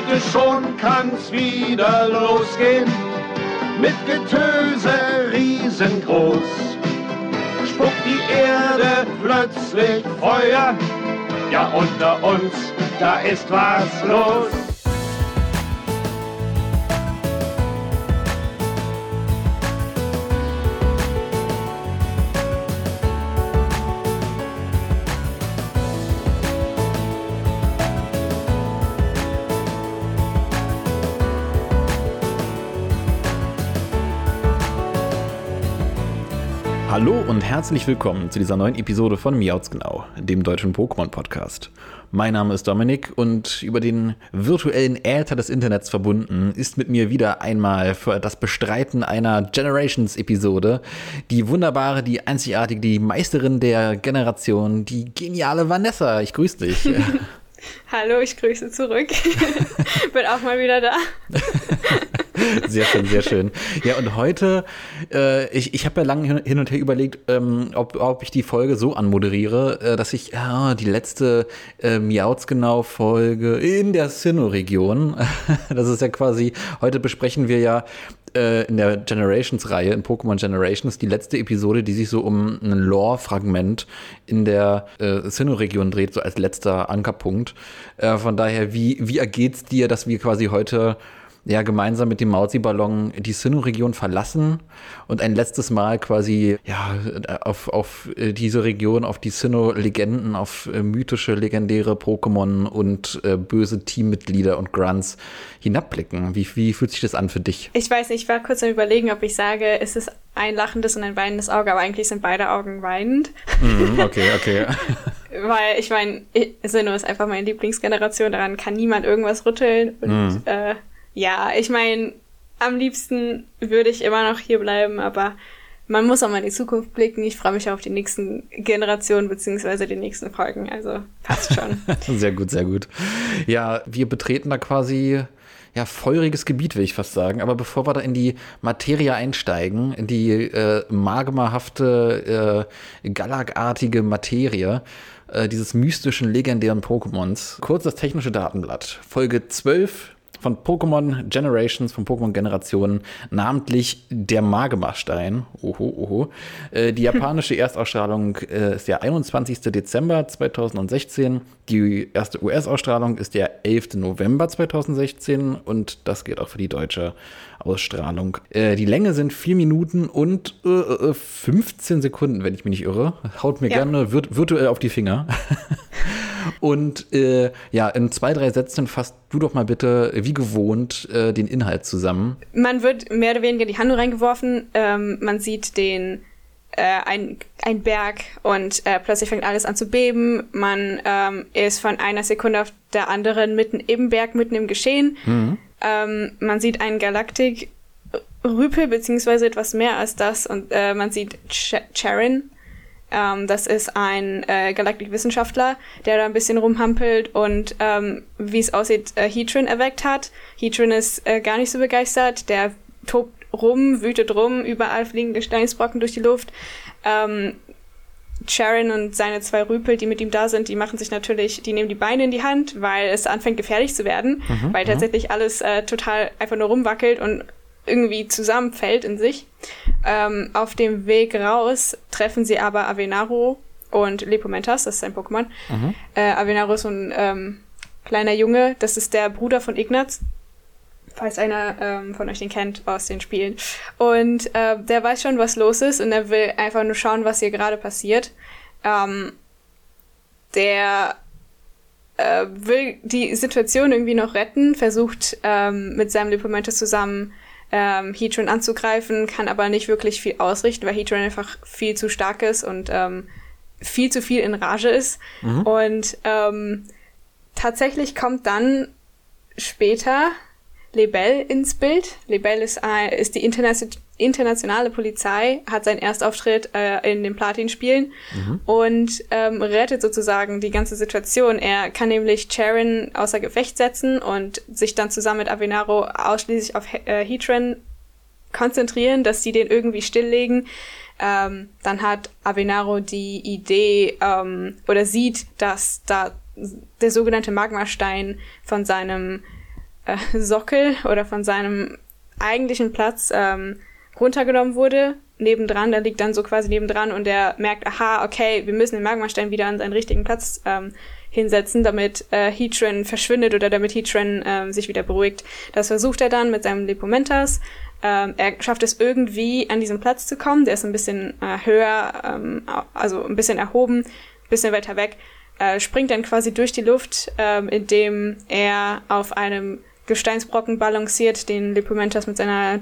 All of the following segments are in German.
Heute schon kann's wieder losgehen, mit Getöse riesengroß. Spuckt die Erde plötzlich Feuer, ja unter uns, da ist was los. Hallo und herzlich willkommen zu dieser neuen Episode von Miauts Genau, dem deutschen Pokémon-Podcast. Mein Name ist Dominik und über den virtuellen Äther des Internets verbunden ist mit mir wieder einmal für das Bestreiten einer Generations-Episode die wunderbare, die einzigartige, die Meisterin der Generation, die geniale Vanessa. Ich grüße dich. Hallo, ich grüße zurück. Bin auch mal wieder da. Sehr schön, sehr schön. Ja, und heute, äh, ich, ich habe ja lange hin und her überlegt, ähm, ob, ob ich die Folge so anmoderiere, äh, dass ich ja, die letzte äh, Miauts genau Folge in der Sinnoh-Region, das ist ja quasi, heute besprechen wir ja äh, in der Generations-Reihe, in Pokémon Generations, die letzte Episode, die sich so um ein Lore-Fragment in der äh, Sinnoh-Region dreht, so als letzter Ankerpunkt. Äh, von daher, wie, wie ergeht's dir, dass wir quasi heute ja gemeinsam mit dem Mausi-Ballon die Sinnoh-Region verlassen und ein letztes Mal quasi ja auf, auf äh, diese Region, auf die Sinnoh-Legenden, auf äh, mythische, legendäre Pokémon und äh, böse Teammitglieder und Grunts hinabblicken. Wie, wie fühlt sich das an für dich? Ich weiß nicht, ich war kurz am überlegen, ob ich sage, es ist ein lachendes und ein weinendes Auge, aber eigentlich sind beide Augen weinend. Mhm, okay, okay. Weil ich meine, Sinnoh ist einfach meine Lieblingsgeneration, daran kann niemand irgendwas rütteln und mhm. äh, ja, ich meine, am liebsten würde ich immer noch hier bleiben, aber man muss auch mal in die Zukunft blicken. Ich freue mich auf die nächsten Generationen beziehungsweise die nächsten Folgen. Also passt schon. sehr gut, sehr gut. Ja, wir betreten da quasi ja, feuriges Gebiet, will ich fast sagen. Aber bevor wir da in die Materie einsteigen, in die äh, magmahafte, äh, galagartige Materie, äh, dieses mystischen, legendären Pokémons, kurz das technische Datenblatt. Folge 12 von Pokémon Generations, von Pokémon Generationen, namentlich der Magma-Stein. Oho, oho. Äh, die japanische Erstausstrahlung äh, ist der 21. Dezember 2016. Die erste US-Ausstrahlung ist der 11. November 2016 und das geht auch für die deutsche Ausstrahlung. Äh, die Länge sind 4 Minuten und 15 äh, Sekunden, wenn ich mich nicht irre. Haut mir ja. gerne virt virtuell auf die Finger. Und äh, ja, in zwei, drei Sätzen fasst du doch mal bitte, wie gewohnt, äh, den Inhalt zusammen. Man wird mehr oder weniger die Handlung reingeworfen. Ähm, man sieht den äh, ein, ein Berg und äh, plötzlich fängt alles an zu beben. Man ähm, ist von einer Sekunde auf der anderen mitten im Berg, mitten im Geschehen. Mhm. Ähm, man sieht einen Galaktik Rüpel, beziehungsweise etwas mehr als das. Und äh, man sieht Ch Charon, ähm, das ist ein äh, Galaktik-Wissenschaftler, der da ein bisschen rumhampelt und ähm, wie es aussieht, äh, Heatran erweckt hat. Heatran ist äh, gar nicht so begeistert, der tobt rum, wütet rum, überall fliegen Gesteinsbrocken durch die Luft. Ähm, Sharon und seine zwei Rüpel, die mit ihm da sind, die machen sich natürlich, die nehmen die Beine in die Hand, weil es anfängt gefährlich zu werden, mhm, weil tatsächlich alles äh, total einfach nur rumwackelt und irgendwie zusammenfällt in sich. Ähm, auf dem Weg raus treffen sie aber Avenaro und Lepomentas, das ist ein Pokémon. Mhm. Äh, Avenaro ist so ein ähm, kleiner Junge, das ist der Bruder von Ignaz, falls einer ähm, von euch den kennt aus den Spielen. Und äh, der weiß schon, was los ist und er will einfach nur schauen, was hier gerade passiert. Ähm, der äh, will die Situation irgendwie noch retten, versucht ähm, mit seinem Lepomentas zusammen ähm, Heatran anzugreifen, kann aber nicht wirklich viel ausrichten, weil Heatran einfach viel zu stark ist und ähm, viel zu viel in Rage ist. Mhm. Und ähm, tatsächlich kommt dann später Lebel ins Bild. Lebel ist, äh, ist die Internation internationale Polizei, hat seinen Erstauftritt äh, in den Platin-Spielen mhm. und ähm, rettet sozusagen die ganze Situation. Er kann nämlich Charon außer Gefecht setzen und sich dann zusammen mit Avenaro ausschließlich auf äh, Heatran konzentrieren, dass sie den irgendwie stilllegen. Ähm, dann hat Avenaro die Idee ähm, oder sieht, dass da der sogenannte Magmastein von seinem äh, Sockel oder von seinem eigentlichen Platz ähm, runtergenommen wurde. Nebendran, der liegt dann so quasi nebendran und er merkt, aha, okay, wir müssen den Magmastein wieder an seinen richtigen Platz ähm, hinsetzen, damit äh, Heatran verschwindet oder damit Heatran ähm, sich wieder beruhigt. Das versucht er dann mit seinem Lepomentas. Ähm, er schafft es irgendwie an diesen Platz zu kommen. Der ist ein bisschen äh, höher, ähm, also ein bisschen erhoben, ein bisschen weiter weg. Äh, springt dann quasi durch die Luft, ähm, indem er auf einem Gesteinsbrocken balanciert, den Lepomentas mit seiner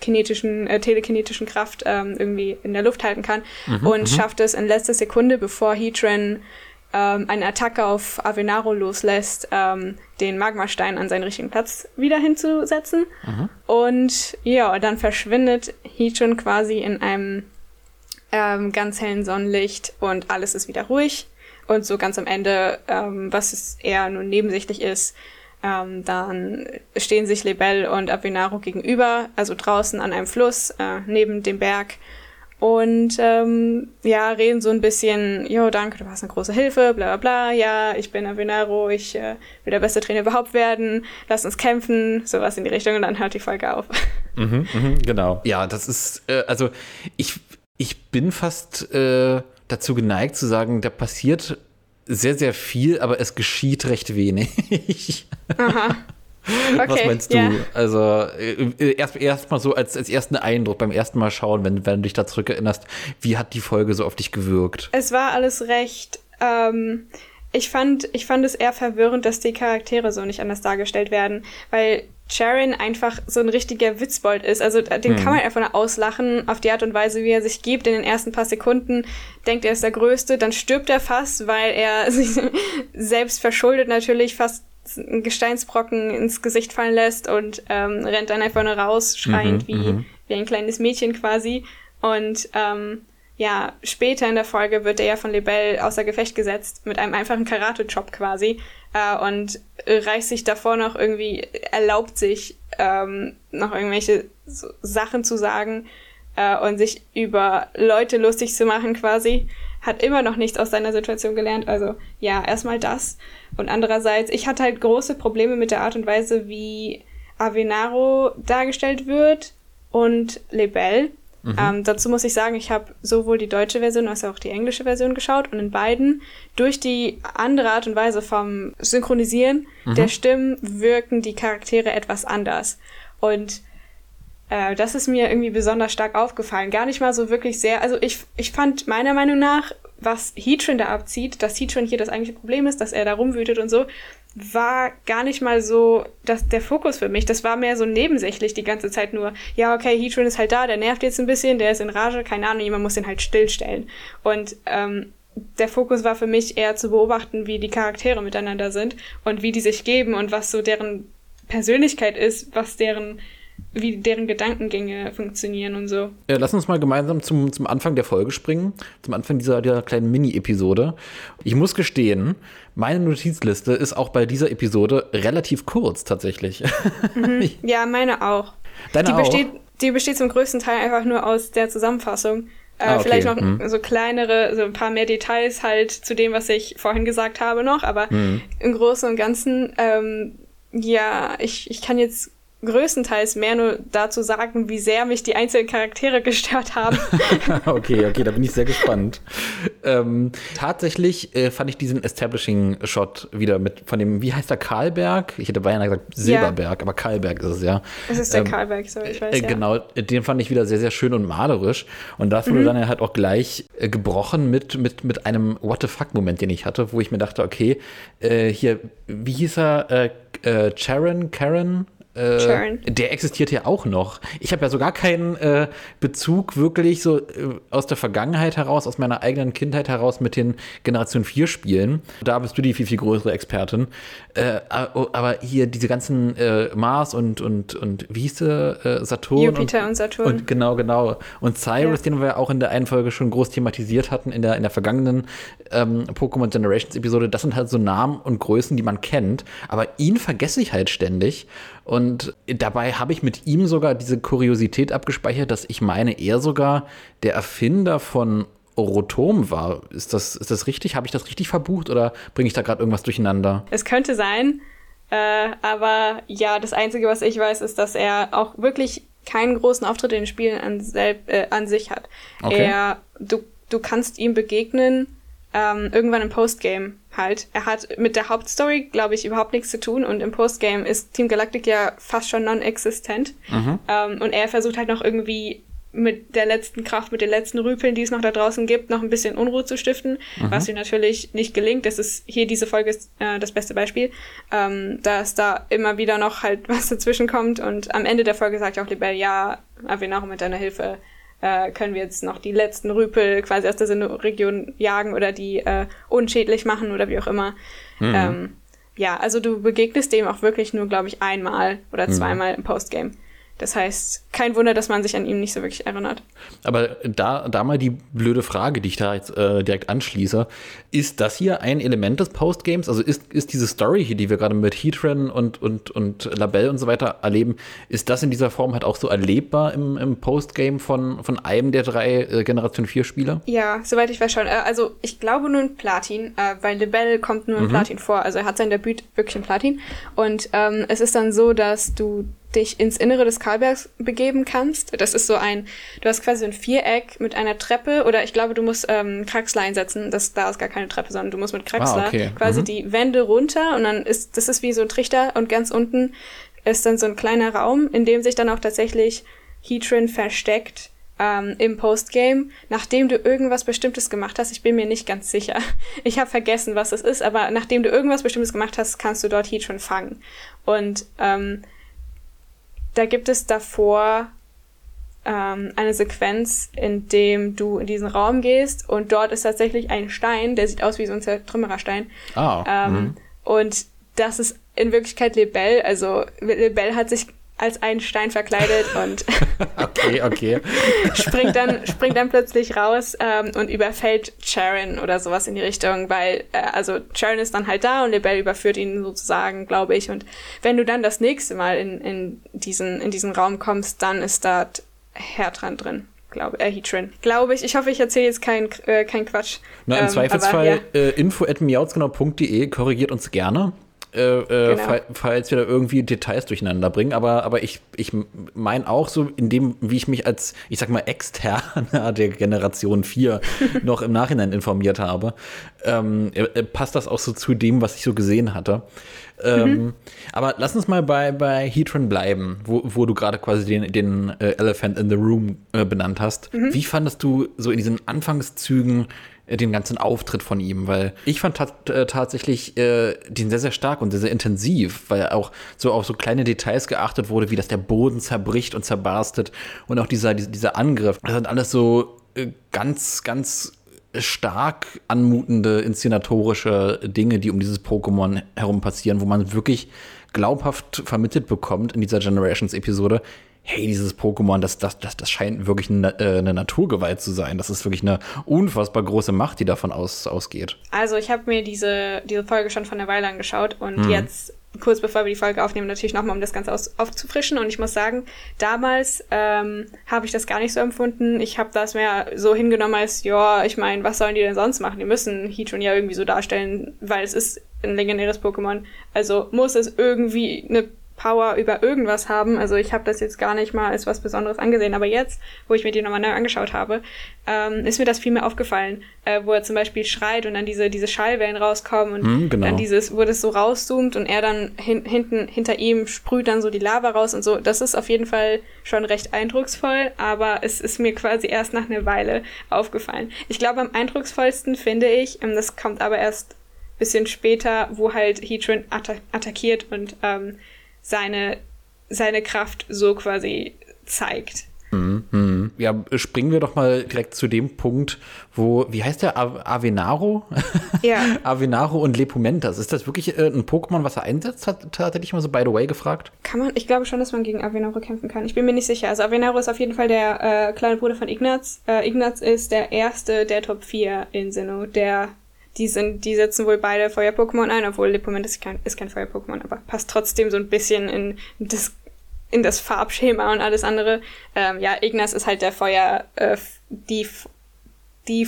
kinetischen, äh, telekinetischen Kraft ähm, irgendwie in der Luft halten kann mhm, und mhm. schafft es in letzter Sekunde, bevor Heatran ähm, eine Attacke auf Avenaro loslässt, ähm, den Magmastein an seinen richtigen Platz wieder hinzusetzen. Mhm. Und ja, dann verschwindet Heatran quasi in einem ähm, ganz hellen Sonnenlicht und alles ist wieder ruhig. Und so ganz am Ende, ähm, was es eher nur nebensächlich ist, ähm, dann stehen sich Lebel und Avenaro gegenüber, also draußen an einem Fluss, äh, neben dem Berg. Und ähm, ja, reden so ein bisschen, jo, danke, du warst eine große Hilfe, bla bla bla, ja, ich bin Avenaro, ich äh, will der beste Trainer überhaupt werden, lass uns kämpfen, sowas in die Richtung. Und dann hört die Folge auf. Mhm, mhm, genau. Ja, das ist, äh, also ich, ich bin fast äh, dazu geneigt zu sagen, da passiert sehr, sehr viel, aber es geschieht recht wenig. Aha. Okay, Was meinst du? Ja. Also äh, erst erstmal so als, als ersten Eindruck beim ersten Mal schauen, wenn, wenn du dich da zurückerinnerst, wie hat die Folge so auf dich gewirkt? Es war alles recht. Ähm, ich fand, ich fand es eher verwirrend, dass die Charaktere so nicht anders dargestellt werden, weil Sharon einfach so ein richtiger Witzbold ist. Also den hm. kann man einfach nur auslachen auf die Art und Weise, wie er sich gibt. In den ersten paar Sekunden denkt er ist der Größte, dann stirbt er fast, weil er sich selbst verschuldet natürlich fast einen Gesteinsbrocken ins Gesicht fallen lässt und ähm, rennt dann einfach nur raus, schreiend mhm, wie, mhm. wie ein kleines Mädchen quasi. Und ähm, ja, später in der Folge wird er ja von Lebel außer Gefecht gesetzt mit einem einfachen Karate-Job quasi äh, und reißt sich davor noch irgendwie, erlaubt sich ähm, noch irgendwelche so Sachen zu sagen äh, und sich über Leute lustig zu machen quasi. Hat immer noch nichts aus seiner Situation gelernt. Also ja, erstmal das. Und andererseits, ich hatte halt große Probleme mit der Art und Weise, wie Avenaro dargestellt wird und Lebel. Mhm. Ähm, dazu muss ich sagen, ich habe sowohl die deutsche Version als auch die englische Version geschaut und in beiden durch die andere Art und Weise vom Synchronisieren mhm. der Stimmen wirken die Charaktere etwas anders. Und äh, das ist mir irgendwie besonders stark aufgefallen. Gar nicht mal so wirklich sehr. Also ich, ich fand meiner Meinung nach, was Heatran da abzieht, dass Heatran hier das eigentliche Problem ist, dass er da rumwütet und so, war gar nicht mal so das, der Fokus für mich. Das war mehr so nebensächlich die ganze Zeit nur, ja, okay, Heatran ist halt da, der nervt jetzt ein bisschen, der ist in Rage, keine Ahnung, jemand muss den halt stillstellen. Und ähm, der Fokus war für mich eher zu beobachten, wie die Charaktere miteinander sind und wie die sich geben und was so deren Persönlichkeit ist, was deren wie deren Gedankengänge funktionieren und so. Ja, lass uns mal gemeinsam zum, zum Anfang der Folge springen, zum Anfang dieser, dieser kleinen Mini-Episode. Ich muss gestehen, meine Notizliste ist auch bei dieser Episode relativ kurz tatsächlich. Mhm. Ja, meine auch. Deine die auch? Besteht, die besteht zum größten Teil einfach nur aus der Zusammenfassung. Äh, ah, okay. Vielleicht noch mhm. so kleinere, so ein paar mehr Details halt zu dem, was ich vorhin gesagt habe noch, aber mhm. im Großen und Ganzen, ähm, ja, ich, ich kann jetzt größtenteils mehr nur dazu sagen, wie sehr mich die einzelnen Charaktere gestört haben. okay, okay, da bin ich sehr gespannt. ähm, tatsächlich äh, fand ich diesen Establishing-Shot wieder mit von dem, wie heißt der, Karlberg? Ich hätte beinahe gesagt Silberberg, ja. aber Karlberg ist es ja. Es ist der ähm, Karlberg, so ich weiß, äh, ja. Genau, den fand ich wieder sehr, sehr schön und malerisch. Und das wurde mhm. dann halt auch gleich äh, gebrochen mit, mit, mit einem What the fuck-Moment, den ich hatte, wo ich mir dachte, okay, äh, hier, wie hieß er? Äh, äh, Sharon, Karen? Äh, der existiert ja auch noch. Ich habe ja sogar keinen äh, Bezug wirklich so äh, aus der Vergangenheit heraus, aus meiner eigenen Kindheit heraus mit den Generation 4 Spielen. Da bist du die viel, viel größere Expertin. Äh, aber hier diese ganzen äh, Mars und, und, und wie hieß der? Äh, Saturn? Jupiter und, und, Saturn. Und genau, genau. Und Cyrus, ja. den wir auch in der einen Folge schon groß thematisiert hatten, in der, in der vergangenen ähm, Pokémon Generations Episode, das sind halt so Namen und Größen, die man kennt. Aber ihn vergesse ich halt ständig. Und dabei habe ich mit ihm sogar diese Kuriosität abgespeichert, dass ich meine, er sogar der Erfinder von Rotom war. Ist das, ist das richtig? Habe ich das richtig verbucht oder bringe ich da gerade irgendwas durcheinander? Es könnte sein. Äh, aber ja, das Einzige, was ich weiß, ist, dass er auch wirklich keinen großen Auftritt in den Spielen an, äh, an sich hat. Okay. Er, du, du kannst ihm begegnen ähm, irgendwann im Postgame halt. Er hat mit der Hauptstory, glaube ich, überhaupt nichts zu tun und im Postgame ist Team Galactic ja fast schon non-existent. Mhm. Ähm, und er versucht halt noch irgendwie mit der letzten Kraft, mit den letzten Rüpeln, die es noch da draußen gibt, noch ein bisschen Unruhe zu stiften, mhm. was ihm natürlich nicht gelingt. Das ist hier diese Folge ist äh, das beste Beispiel, ähm, dass da immer wieder noch halt was dazwischen kommt und am Ende der Folge sagt auch Libel, ja, Avenacho mit deiner Hilfe äh, können wir jetzt noch die letzten Rüpel quasi aus der Region jagen oder die äh, unschädlich machen oder wie auch immer. Mhm. Ähm, ja, also du begegnest dem auch wirklich nur, glaube ich, einmal oder mhm. zweimal mhm. im Postgame. Das heißt, kein Wunder, dass man sich an ihn nicht so wirklich erinnert. Aber da, da mal die blöde Frage, die ich da jetzt äh, direkt anschließe. Ist das hier ein Element des Postgames? Also ist, ist diese Story hier, die wir gerade mit Heatran und, und, und Labelle und so weiter erleben, ist das in dieser Form halt auch so erlebbar im, im Postgame von, von einem der drei äh, Generation 4 Spieler? Ja, soweit ich weiß schon. Äh, also ich glaube nur in Platin, äh, weil Labelle kommt nur in mhm. Platin vor. Also er hat sein Debüt wirklich in Platin. Und ähm, es ist dann so, dass du dich ins Innere des Karlbergs begeben kannst. Das ist so ein, du hast quasi ein Viereck mit einer Treppe oder ich glaube, du musst ähm, Kraxler einsetzen. Das, da ist gar keine Treppe, sondern du musst mit Kraxler ah, okay. quasi mhm. die Wände runter und dann ist, das ist wie so ein Trichter und ganz unten ist dann so ein kleiner Raum, in dem sich dann auch tatsächlich Heatran versteckt ähm, im Postgame, nachdem du irgendwas Bestimmtes gemacht hast. Ich bin mir nicht ganz sicher. Ich habe vergessen, was es ist, aber nachdem du irgendwas Bestimmtes gemacht hast, kannst du dort Heatran fangen. Und ähm, da gibt es davor ähm, eine Sequenz, in dem du in diesen Raum gehst und dort ist tatsächlich ein Stein, der sieht aus wie so ein Zertrümmererstein. Ah. Ähm, mhm. Und das ist in Wirklichkeit Lebel. Also Lebel hat sich als einen Stein verkleidet und okay, okay. springt, dann, springt dann plötzlich raus ähm, und überfällt Sharon oder sowas in die Richtung, weil, äh, also Sharon ist dann halt da und Lebel überführt ihn sozusagen, glaube ich. Und wenn du dann das nächste Mal in, in, diesen, in diesen Raum kommst, dann ist da Hertran drin glaube äh, Heatran. Glaube ich. Ich hoffe, ich erzähle jetzt keinen äh, kein Quatsch. Na, im ähm, Zweifelsfall aber, ja. äh, info at korrigiert uns gerne. Äh, äh, genau. falls wir da irgendwie Details durcheinander bringen. Aber, aber ich, ich meine auch so, in dem, wie ich mich als, ich sag mal, externer der Generation 4 noch im Nachhinein informiert habe, ähm, äh, passt das auch so zu dem, was ich so gesehen hatte. Ähm, mhm. Aber lass uns mal bei, bei Heatran bleiben, wo, wo du gerade quasi den, den Elephant in the Room benannt hast. Mhm. Wie fandest du so in diesen Anfangszügen den ganzen Auftritt von ihm, weil ich fand äh, tatsächlich äh, den sehr, sehr stark und sehr, sehr intensiv, weil auch so auf so kleine Details geachtet wurde, wie dass der Boden zerbricht und zerbarstet und auch dieser, dieser Angriff. Das sind alles so äh, ganz, ganz stark anmutende inszenatorische Dinge, die um dieses Pokémon herum passieren, wo man wirklich glaubhaft vermittelt bekommt in dieser Generations-Episode, hey, dieses Pokémon, das, das, das, das scheint wirklich eine, äh, eine, Naturgewalt zu sein. Das ist wirklich eine unfassbar große Macht, die davon aus, ausgeht. Also ich habe mir diese, diese Folge schon von einer Weile angeschaut und hm. jetzt kurz bevor wir die Folge aufnehmen, natürlich nochmal, um das Ganze aus, aufzufrischen. Und ich muss sagen, damals ähm, habe ich das gar nicht so empfunden. Ich habe das mehr so hingenommen als, ja, ich meine, was sollen die denn sonst machen? Die müssen Heatran ja irgendwie so darstellen, weil es ist ein legendäres Pokémon. Also muss es irgendwie eine Power über irgendwas haben. Also ich habe das jetzt gar nicht mal als was Besonderes angesehen, aber jetzt, wo ich mir die nochmal neu angeschaut habe, ähm, ist mir das viel mehr aufgefallen, äh, wo er zum Beispiel schreit und dann diese, diese Schallwellen rauskommen und mm, genau. dann dieses, wo das so rauszoomt und er dann hin, hinten hinter ihm sprüht dann so die Lava raus und so. Das ist auf jeden Fall schon recht eindrucksvoll, aber es ist mir quasi erst nach einer Weile aufgefallen. Ich glaube, am eindrucksvollsten finde ich, ähm, das kommt aber erst bisschen später, wo halt Heatran atta attackiert und ähm, seine, seine Kraft so quasi zeigt. Mhm. Ja, springen wir doch mal direkt zu dem Punkt, wo, wie heißt der, Avenaro? Ja. Avenaro und Lepumentas. Ist das wirklich äh, ein Pokémon, was er einsetzt? Hat, hat er dich mal so by the way gefragt? Kann man, ich glaube schon, dass man gegen Avenaro kämpfen kann. Ich bin mir nicht sicher. Also Avenaro ist auf jeden Fall der äh, kleine Bruder von Ignaz. Äh, Ignaz ist der erste der Top 4 in Sinnoh, der die sind, die setzen wohl beide Feuer-Pokémon ein, obwohl Lipoment ist kein, ist kein Feuer-Pokémon, aber passt trotzdem so ein bisschen in das, in das Farbschema und alles andere. Ähm, ja, Ignas ist halt der Feuer, äh, die, die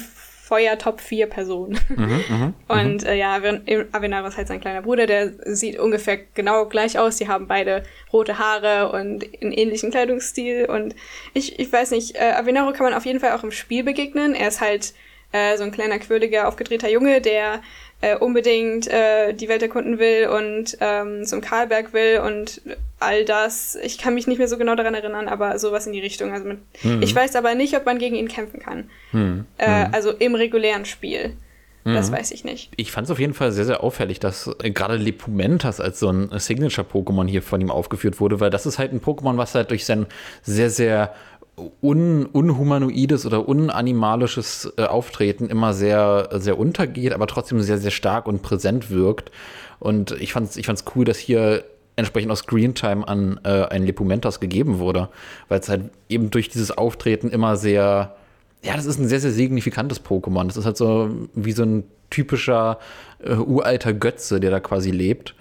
Feuer Top 4 Personen. Mhm, mhm, und äh, ja, Avenaro ist halt sein kleiner Bruder, der sieht ungefähr genau gleich aus. Die haben beide rote Haare und einen ähnlichen Kleidungsstil. Und ich, ich weiß nicht, äh, Avenaro kann man auf jeden Fall auch im Spiel begegnen. Er ist halt äh, so ein kleiner, quirliger, aufgedrehter Junge, der äh, unbedingt äh, die Welt erkunden will und ähm, zum Karlberg will und all das. Ich kann mich nicht mehr so genau daran erinnern, aber sowas in die Richtung. Also mit, mhm. Ich weiß aber nicht, ob man gegen ihn kämpfen kann. Mhm. Äh, mhm. also im regulären Spiel. Das mhm. weiß ich nicht. Ich fand es auf jeden Fall sehr, sehr auffällig, dass äh, gerade Lepumentas als so ein Signature-Pokémon hier von ihm aufgeführt wurde, weil das ist halt ein Pokémon, was halt durch sein sehr, sehr un, unhumanoides oder unanimalisches äh, Auftreten immer sehr, sehr untergeht, aber trotzdem sehr, sehr stark und präsent wirkt. Und ich fand es ich fand's cool, dass hier entsprechend auch Screentime an äh, einen Lepumentas gegeben wurde, weil es halt eben durch dieses Auftreten immer sehr, ja, das ist ein sehr, sehr signifikantes Pokémon. Das ist halt so wie so ein typischer äh, uralter Götze, der da quasi lebt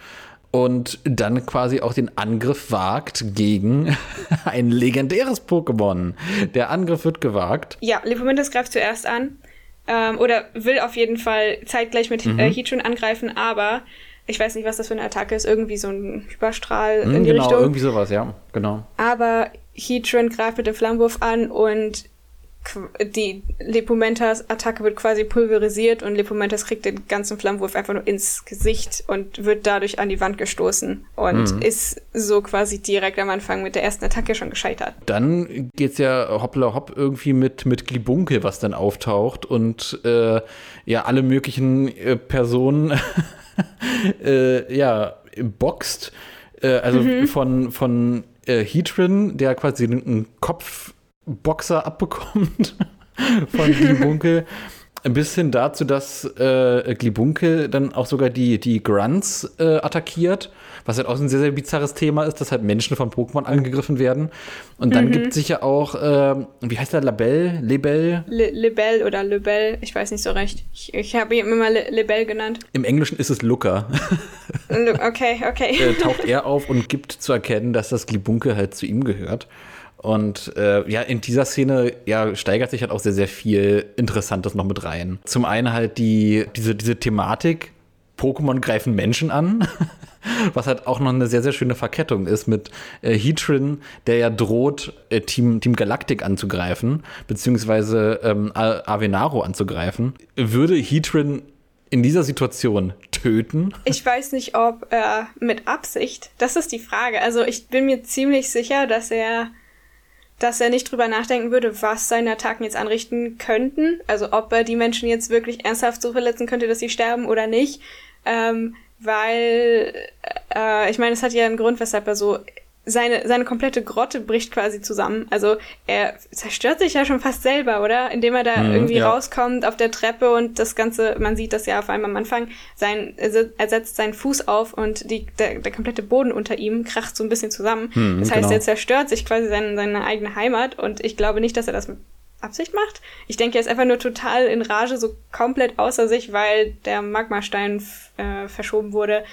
und dann quasi auch den Angriff wagt gegen ein legendäres Pokémon. Der Angriff wird gewagt. Ja, Lepomentus greift zuerst an ähm, oder will auf jeden Fall zeitgleich mit mhm. äh, Heatran angreifen, aber ich weiß nicht, was das für eine Attacke ist. Irgendwie so ein Überstrahl mhm, in die genau, Richtung. irgendwie sowas, ja, genau. Aber Heatran greift mit dem Flammenwurf an und die Lepumentas Attacke wird quasi pulverisiert und Lepumentas kriegt den ganzen Flammenwurf einfach nur ins Gesicht und wird dadurch an die Wand gestoßen und mhm. ist so quasi direkt am Anfang mit der ersten Attacke schon gescheitert. Dann geht's ja hoppla hopp irgendwie mit, mit Glibunke, was dann auftaucht und äh, ja, alle möglichen äh, Personen äh, ja, boxt. Äh, also mhm. von, von äh, Heatrin, der quasi einen Kopf Boxer abbekommt von Glibunkel. Bis hin dazu, dass äh, Glibunkel dann auch sogar die, die Grunts äh, attackiert, was halt auch ein sehr, sehr bizarres Thema ist, dass halt Menschen von Pokémon angegriffen werden. Und dann mhm. gibt es sicher auch, äh, wie heißt der, Labelle? Lebel? Le Lebel oder Lebel, ich weiß nicht so recht. Ich, ich habe ihn immer Le Lebel genannt. Im Englischen ist es Looker. okay, okay. Äh, taucht er auf und gibt zu erkennen, dass das Glibunkel halt zu ihm gehört. Und äh, ja, in dieser Szene ja, steigert sich halt auch sehr, sehr viel Interessantes noch mit rein. Zum einen halt die, diese, diese Thematik, Pokémon greifen Menschen an, was halt auch noch eine sehr, sehr schöne Verkettung ist mit äh, Heatrin, der ja droht, äh, Team, Team Galactic anzugreifen, beziehungsweise ähm, Avenaro anzugreifen. Würde Heatrin in dieser Situation töten? Ich weiß nicht, ob äh, mit Absicht. Das ist die Frage. Also ich bin mir ziemlich sicher, dass er dass er nicht drüber nachdenken würde, was seine Attacken jetzt anrichten könnten. Also ob er die Menschen jetzt wirklich ernsthaft so verletzen könnte, dass sie sterben oder nicht. Ähm, weil, äh, ich meine, es hat ja einen Grund, weshalb er so seine, seine komplette Grotte bricht quasi zusammen. Also er zerstört sich ja schon fast selber, oder? Indem er da mhm, irgendwie ja. rauskommt auf der Treppe und das Ganze, man sieht das ja vor allem am Anfang, sein, er setzt seinen Fuß auf und die, der, der komplette Boden unter ihm kracht so ein bisschen zusammen. Mhm, das heißt, genau. er zerstört sich quasi seine, seine eigene Heimat und ich glaube nicht, dass er das mit Absicht macht. Ich denke, er ist einfach nur total in Rage, so komplett außer sich, weil der Magmastein äh, verschoben wurde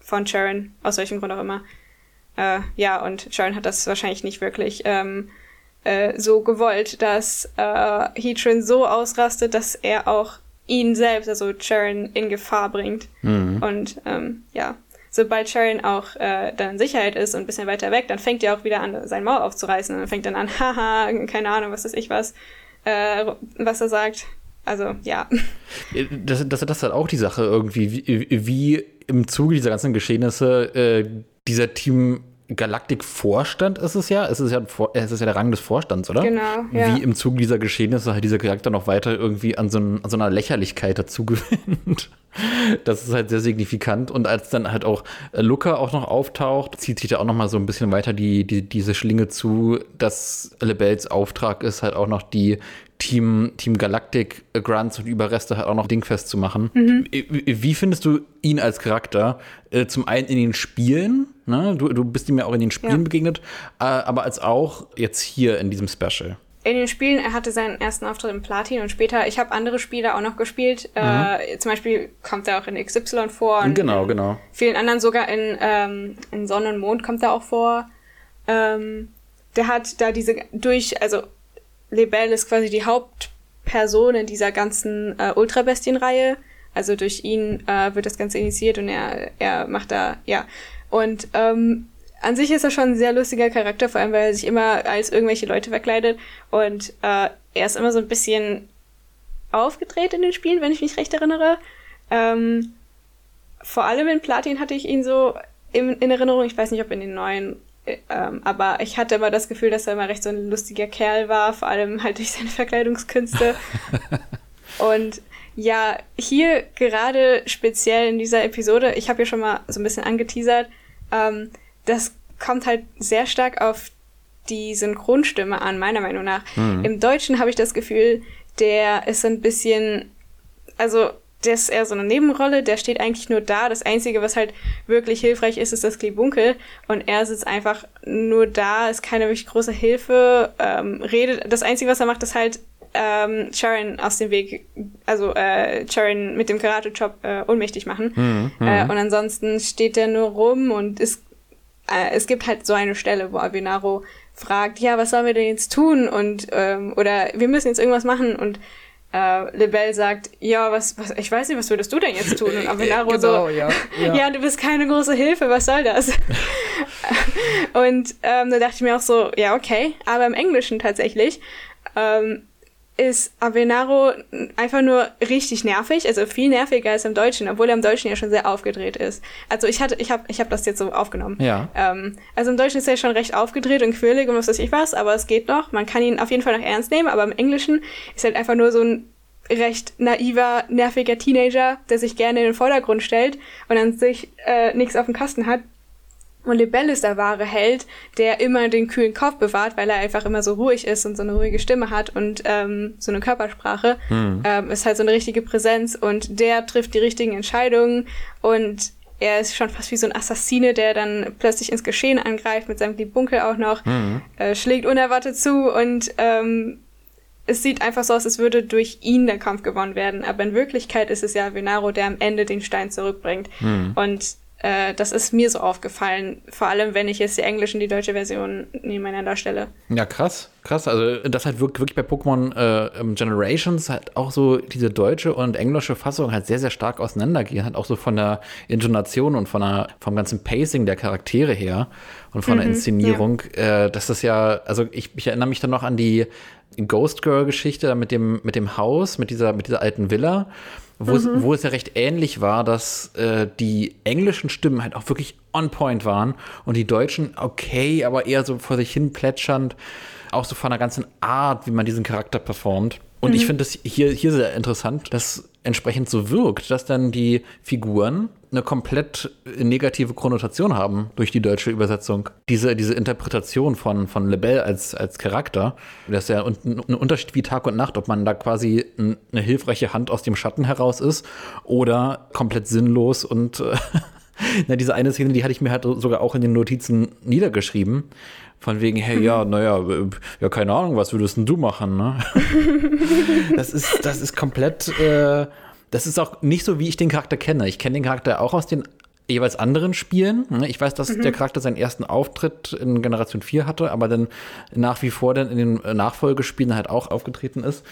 von Sharon, aus welchem Grund auch immer. Äh, ja, und Sharon hat das wahrscheinlich nicht wirklich ähm, äh, so gewollt, dass äh, Heatran so ausrastet, dass er auch ihn selbst, also Sharon, in Gefahr bringt. Mhm. Und ähm, ja, sobald Sharon auch äh, dann in Sicherheit ist und ein bisschen weiter weg, dann fängt er auch wieder an, sein Maul aufzureißen und dann fängt dann an, haha, keine Ahnung, was weiß ich was, äh, was er sagt. Also, ja. Das, das, das ist halt auch die Sache irgendwie, wie, wie im Zuge dieser ganzen Geschehnisse äh, dieser Team Galaktik-Vorstand ist es ja. Es ist ja, es ist ja der Rang des Vorstands, oder? Genau. Ja. Wie im Zuge dieser Geschehnisse halt dieser Charakter noch weiter irgendwie an so, ein, an so einer Lächerlichkeit dazu gewinnt. Das ist halt sehr signifikant. Und als dann halt auch Luca auch noch auftaucht, zieht sich da auch noch mal so ein bisschen weiter die, die, diese Schlinge zu, dass Lebels Auftrag ist, halt auch noch die Team, Team Galactic Grunts und Überreste halt auch noch dingfest zu machen. Mhm. Wie findest du ihn als Charakter? Äh, zum einen in den Spielen, ne? du, du bist ihm ja auch in den Spielen ja. begegnet, äh, aber als auch jetzt hier in diesem Special. In den Spielen, er hatte seinen ersten Auftritt im Platin und später, ich habe andere Spiele auch noch gespielt. Mhm. Äh, zum Beispiel kommt er auch in XY vor. Und genau, genau. Vielen anderen sogar in, ähm, in Sonne und Mond kommt er auch vor. Ähm, der hat da diese durch, also Lebel ist quasi die Hauptperson Person in dieser ganzen äh, Ultrabestien-Reihe. Also durch ihn äh, wird das Ganze initiiert und er, er macht da, ja. Und ähm, an sich ist er schon ein sehr lustiger Charakter, vor allem weil er sich immer als irgendwelche Leute verkleidet. Und äh, er ist immer so ein bisschen aufgedreht in den Spielen, wenn ich mich recht erinnere. Ähm, vor allem in Platin hatte ich ihn so in, in Erinnerung. Ich weiß nicht, ob in den neuen ähm, aber ich hatte immer das Gefühl, dass er immer recht so ein lustiger Kerl war, vor allem halt durch seine Verkleidungskünste. und ja, hier gerade speziell in dieser Episode, ich habe ja schon mal so ein bisschen angeteasert, ähm, das kommt halt sehr stark auf die Synchronstimme an, meiner Meinung nach. Mhm. Im Deutschen habe ich das Gefühl, der ist ein bisschen, also der ist eher so eine Nebenrolle, der steht eigentlich nur da. Das Einzige, was halt wirklich hilfreich ist, ist das Klebunkel. Und er sitzt einfach nur da, ist keine wirklich große Hilfe, ähm, redet. Das Einzige, was er macht, ist halt ähm, Sharon aus dem Weg, also äh, Sharon mit dem Karate-Chop äh, ohnmächtig machen. Mhm, äh, und ansonsten steht er nur rum und ist, äh, es gibt halt so eine Stelle, wo Avinaro fragt, ja, was sollen wir denn jetzt tun? Und, ähm, oder wir müssen jetzt irgendwas machen und äh, Lebel sagt, ja, was, was, ich weiß nicht, was würdest du denn jetzt tun? Und Avenaro genau, so, ja, ja. ja, du bist keine große Hilfe, was soll das? und ähm, da dachte ich mir auch so, ja, okay, aber im Englischen tatsächlich ähm, ist Avenaro einfach nur richtig nervig, also viel nerviger als im Deutschen, obwohl er im Deutschen ja schon sehr aufgedreht ist. Also ich hatte, ich habe, ich habe das jetzt so aufgenommen. Ja. Ähm, also im Deutschen ist er schon recht aufgedreht und quirlig und was weiß ich was, aber es geht noch. Man kann ihn auf jeden Fall noch ernst nehmen, aber im Englischen ist er halt einfach nur so ein recht naiver, nerviger Teenager, der sich gerne in den Vordergrund stellt und an sich äh, nichts auf dem Kasten hat. Und Lebel ist der wahre Held, der immer den kühlen Kopf bewahrt, weil er einfach immer so ruhig ist und so eine ruhige Stimme hat und ähm, so eine Körpersprache. Mhm. Ähm, ist halt so eine richtige Präsenz und der trifft die richtigen Entscheidungen und er ist schon fast wie so ein Assassine, der dann plötzlich ins Geschehen angreift, mit seinem Bunkel auch noch, mhm. äh, schlägt unerwartet zu und ähm, es sieht einfach so aus, als würde durch ihn der Kampf gewonnen werden. Aber in Wirklichkeit ist es ja Venaro, der am Ende den Stein zurückbringt. Mhm. Und äh, das ist mir so aufgefallen, vor allem wenn ich jetzt die englische und die deutsche Version nebeneinander stelle. Ja, krass, krass. Also das halt wirklich bei Pokémon äh, Generations halt auch so diese deutsche und englische Fassung halt sehr, sehr stark auseinandergehen, halt auch so von der Intonation und von der, vom ganzen Pacing der Charaktere her und von mhm, der Inszenierung. Ja. Äh, das ist ja, also ich, ich erinnere mich dann noch an die Ghost Girl-Geschichte mit dem, mit dem Haus, mit dieser, mit dieser alten Villa wo, mhm. es, wo es ja recht ähnlich war, dass äh, die englischen Stimmen halt auch wirklich on point waren und die deutschen okay, aber eher so vor sich hin plätschernd, auch so von der ganzen Art, wie man diesen Charakter performt. Und mhm. ich finde es hier, hier sehr interessant, dass entsprechend so wirkt, dass dann die Figuren eine komplett negative Konnotation haben durch die deutsche Übersetzung. Diese, diese Interpretation von, von Lebel als, als Charakter, das ist ja ein, ein Unterschied wie Tag und Nacht, ob man da quasi eine hilfreiche Hand aus dem Schatten heraus ist oder komplett sinnlos und äh, na, diese eine Szene, die hatte ich mir halt sogar auch in den Notizen niedergeschrieben. Von wegen, hey, ja, mhm. naja, ja, keine Ahnung, was würdest denn du machen, ne? das ist, das ist komplett, äh, das ist auch nicht so, wie ich den Charakter kenne. Ich kenne den Charakter auch aus den jeweils anderen Spielen. Ne? Ich weiß, dass mhm. der Charakter seinen ersten Auftritt in Generation 4 hatte, aber dann nach wie vor dann in den Nachfolgespielen halt auch aufgetreten ist.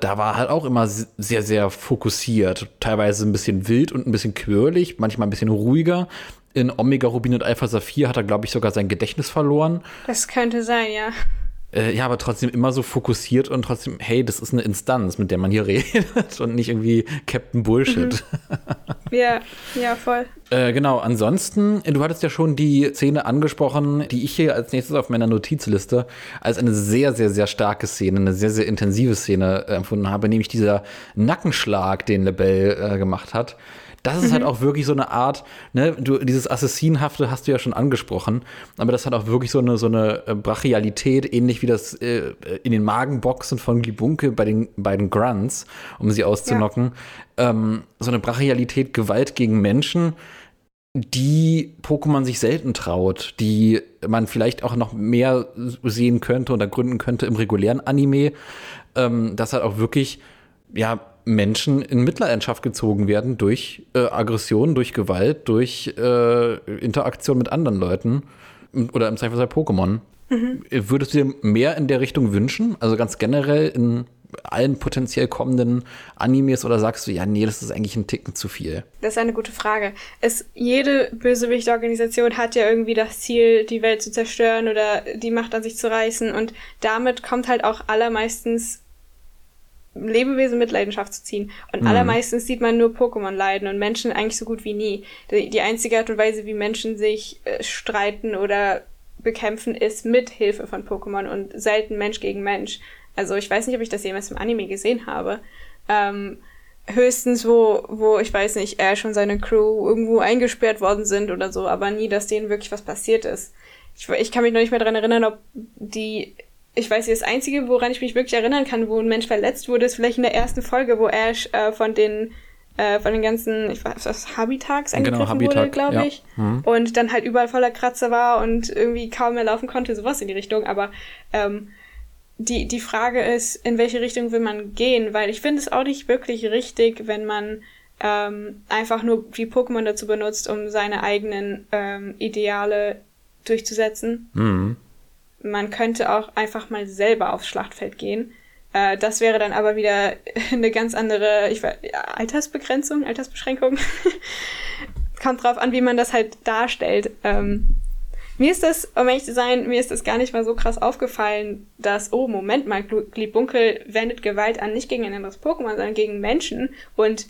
Da war halt auch immer sehr, sehr fokussiert. Teilweise ein bisschen wild und ein bisschen quirlig, manchmal ein bisschen ruhiger. In Omega Rubin und Alpha Saphir hat er, glaube ich, sogar sein Gedächtnis verloren. Das könnte sein, ja. Äh, ja, aber trotzdem immer so fokussiert und trotzdem, hey, das ist eine Instanz, mit der man hier redet und nicht irgendwie Captain Bullshit. Mhm. Ja, ja, voll. Äh, genau, ansonsten, du hattest ja schon die Szene angesprochen, die ich hier als nächstes auf meiner Notizliste als eine sehr, sehr, sehr starke Szene, eine sehr, sehr intensive Szene äh, empfunden habe, nämlich dieser Nackenschlag, den Lebel äh, gemacht hat. Das ist halt mhm. halt auch wirklich so eine Art, ne, du, dieses Assassinhafte hast du ja schon angesprochen, aber das hat auch wirklich so eine, so eine äh, Brachialität, ähnlich wie das äh, in den Magenboxen von Gibunke bei den beiden Grunts, um sie auszunocken. Ja. Ähm, so eine Brachialität, Gewalt gegen Menschen, die Pokémon sich selten traut, die man vielleicht auch noch mehr sehen könnte oder gründen könnte im regulären Anime, ähm, das hat auch wirklich, ja, Menschen in Mitleidenschaft gezogen werden durch äh, Aggression, durch Gewalt, durch äh, Interaktion mit anderen Leuten oder im Zweifelsfall Pokémon. Mhm. Würdest du dir mehr in der Richtung wünschen? Also ganz generell in allen potenziell kommenden Animes oder sagst du, ja, nee, das ist eigentlich ein Ticken zu viel? Das ist eine gute Frage. Es, jede Bösewicht-Organisation hat ja irgendwie das Ziel, die Welt zu zerstören oder die Macht an sich zu reißen und damit kommt halt auch allermeistens Lebewesen mit Leidenschaft zu ziehen. Und mhm. allermeistens sieht man nur Pokémon leiden und Menschen eigentlich so gut wie nie. Die, die einzige Art und Weise, wie Menschen sich äh, streiten oder bekämpfen, ist mit Hilfe von Pokémon und selten Mensch gegen Mensch. Also ich weiß nicht, ob ich das jemals im Anime gesehen habe. Ähm, höchstens, wo, wo, ich weiß nicht, er schon seine Crew irgendwo eingesperrt worden sind oder so, aber nie, dass denen wirklich was passiert ist. Ich, ich kann mich noch nicht mehr daran erinnern, ob die ich weiß nicht, das Einzige, woran ich mich wirklich erinnern kann, wo ein Mensch verletzt wurde, ist vielleicht in der ersten Folge, wo Ash äh, von den äh, von den ganzen, ich weiß was, Habitags genau, angegriffen genau, wurde, glaube ja. ich. Mhm. Und dann halt überall voller Kratzer war und irgendwie kaum mehr laufen konnte, sowas in die Richtung. Aber ähm, die, die Frage ist, in welche Richtung will man gehen? Weil ich finde es auch nicht wirklich richtig, wenn man ähm, einfach nur die Pokémon dazu benutzt, um seine eigenen ähm, Ideale durchzusetzen. Mhm man könnte auch einfach mal selber aufs Schlachtfeld gehen. Äh, das wäre dann aber wieder eine ganz andere ich weiß, Altersbegrenzung, Altersbeschränkung. Kommt drauf an, wie man das halt darstellt. Ähm, mir ist das, um ehrlich zu sein, mir ist das gar nicht mal so krass aufgefallen, dass, oh, Moment mal, Glibunkel wendet Gewalt an, nicht gegen ein anderes Pokémon, sondern gegen Menschen und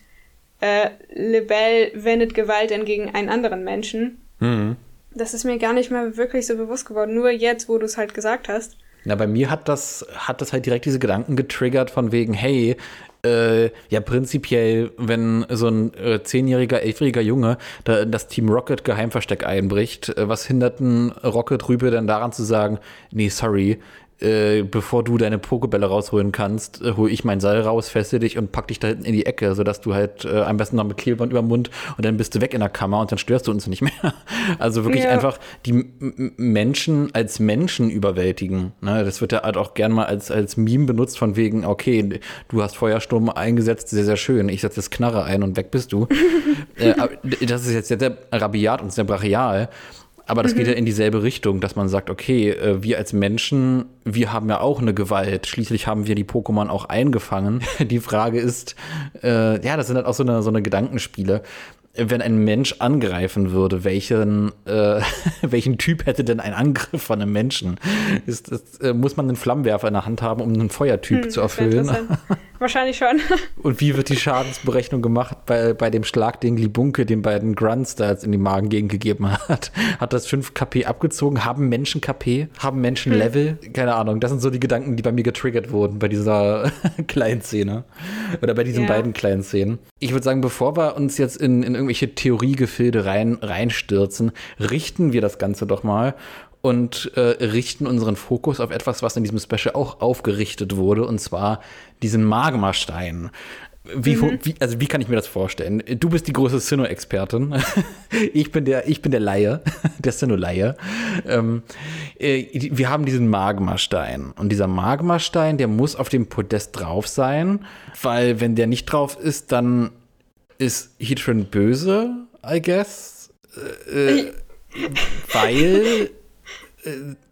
äh, Lebel wendet Gewalt dann gegen einen anderen Menschen. Mhm. Das ist mir gar nicht mehr wirklich so bewusst geworden. Nur jetzt, wo du es halt gesagt hast. Na, bei mir hat das, hat das halt direkt diese Gedanken getriggert von wegen, hey, äh, ja, prinzipiell, wenn so ein äh, zehnjähriger, elfjähriger Junge da, das Team Rocket Geheimversteck einbricht, äh, was hindert ein Rocket Rübe dann daran zu sagen, nee, sorry, äh, bevor du deine Pokebälle rausholen kannst, äh, hole ich mein Seil raus, fesse dich und pack dich da hinten in die Ecke, sodass du halt äh, am besten noch mit Klebeband über den Mund und dann bist du weg in der Kammer und dann störst du uns nicht mehr. Also wirklich ja. einfach die Menschen als Menschen überwältigen. Ne? Das wird ja halt auch gern mal als, als Meme benutzt von wegen, okay, du hast Feuersturm eingesetzt, sehr, sehr schön. Ich setze das Knarre ein und weg bist du. äh, das ist jetzt sehr rabiat und sehr brachial. Aber das mhm. geht ja in dieselbe Richtung, dass man sagt, okay, äh, wir als Menschen, wir haben ja auch eine Gewalt. Schließlich haben wir die Pokémon auch eingefangen. Die Frage ist, äh, ja, das sind halt auch so eine, so eine Gedankenspiele wenn ein Mensch angreifen würde, welchen, äh, welchen Typ hätte denn ein Angriff von einem Menschen? Ist, ist, äh, muss man einen Flammenwerfer in der Hand haben, um einen Feuertyp hm, zu erfüllen? Wahrscheinlich schon. Und wie wird die Schadensberechnung gemacht bei, bei dem Schlag, den Glibunke den beiden Grunts da jetzt in die Magen gegeben hat? Hat das 5 KP abgezogen? Haben Menschen KP? Haben Menschen hm. Level? Keine Ahnung. Das sind so die Gedanken, die bei mir getriggert wurden bei dieser kleinen Szene. Oder bei diesen ja. beiden kleinen Szenen. Ich würde sagen, bevor wir uns jetzt in, in irgendwelche Theoriegefilde rein, reinstürzen, richten wir das Ganze doch mal und äh, richten unseren Fokus auf etwas, was in diesem Special auch aufgerichtet wurde, und zwar diesen Magmastein. Wie, mhm. wie, also wie kann ich mir das vorstellen? Du bist die große Sinnoh-Expertin. ich bin der, ich bin der Laie, der Sinnoh-Laie. Ähm, äh, wir haben diesen Magmastein. Und dieser Magmastein, der muss auf dem Podest drauf sein, weil wenn der nicht drauf ist, dann ist Heatran böse, I guess. Äh, äh weil äh,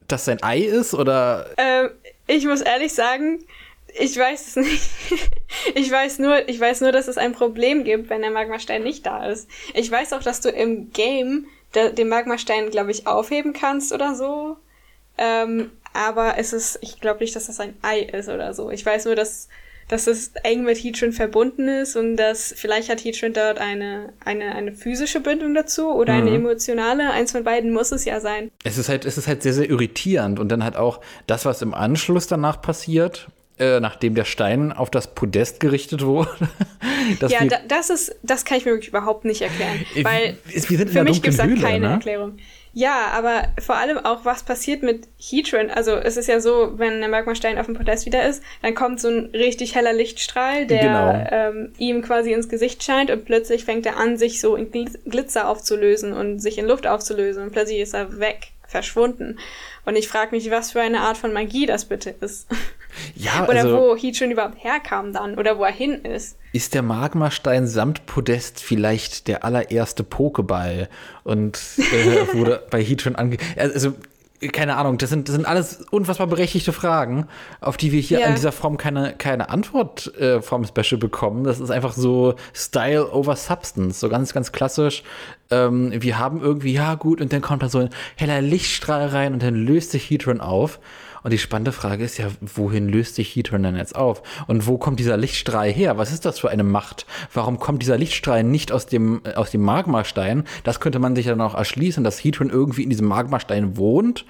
das sein Ei ist, oder? Ähm, ich muss ehrlich sagen, ich weiß es nicht. ich weiß nur, ich weiß nur, dass es ein Problem gibt, wenn der Magmastein nicht da ist. Ich weiß auch, dass du im Game den Magmastein, glaube ich, aufheben kannst oder so. Ähm, aber es ist, ich glaube nicht, dass das ein Ei ist oder so. Ich weiß nur, dass dass es eng mit Heatran verbunden ist und dass vielleicht hat Heatran dort eine, eine, eine physische Bindung dazu oder mhm. eine emotionale. Eins von beiden muss es ja sein. Es ist halt, es ist halt sehr, sehr irritierend und dann halt auch das, was im Anschluss danach passiert, äh, nachdem der Stein auf das Podest gerichtet wurde. ja, da, das ist, das kann ich mir wirklich überhaupt nicht erklären. Äh, weil wir sind für mich gibt es da keine ne? Erklärung. Ja, aber vor allem auch, was passiert mit Heatran. Also es ist ja so, wenn der Magmastein auf dem Podest wieder ist, dann kommt so ein richtig heller Lichtstrahl, der genau. ähm, ihm quasi ins Gesicht scheint und plötzlich fängt er an, sich so in Glitzer aufzulösen und sich in Luft aufzulösen und plötzlich ist er weg, verschwunden. Und ich frage mich, was für eine Art von Magie das bitte ist. Ja, oder also, wo Heatran überhaupt herkam dann oder wo er hin ist. Ist der Magmastein samt Podest vielleicht der allererste Pokéball und äh, wurde bei Heatran ange... Also keine Ahnung, das sind, das sind alles unfassbar berechtigte Fragen, auf die wir hier Ja. in dieser Form keine, keine Antwort äh, vom Special bekommen. Das ist einfach so Style over Substance, so ganz, ganz klassisch. Ähm, wir haben irgendwie, ja gut, und dann kommt da so ein heller Lichtstrahl rein und dann löst sich Heatran auf. Und die spannende Frage ist ja, wohin löst sich Heatran denn jetzt auf? Und wo kommt dieser Lichtstrahl her? Was ist das für eine Macht? Warum kommt dieser Lichtstrahl nicht aus dem, äh, aus dem Magmastein? Das könnte man sich dann auch erschließen, dass Heatran irgendwie in diesem Magmastein wohnt,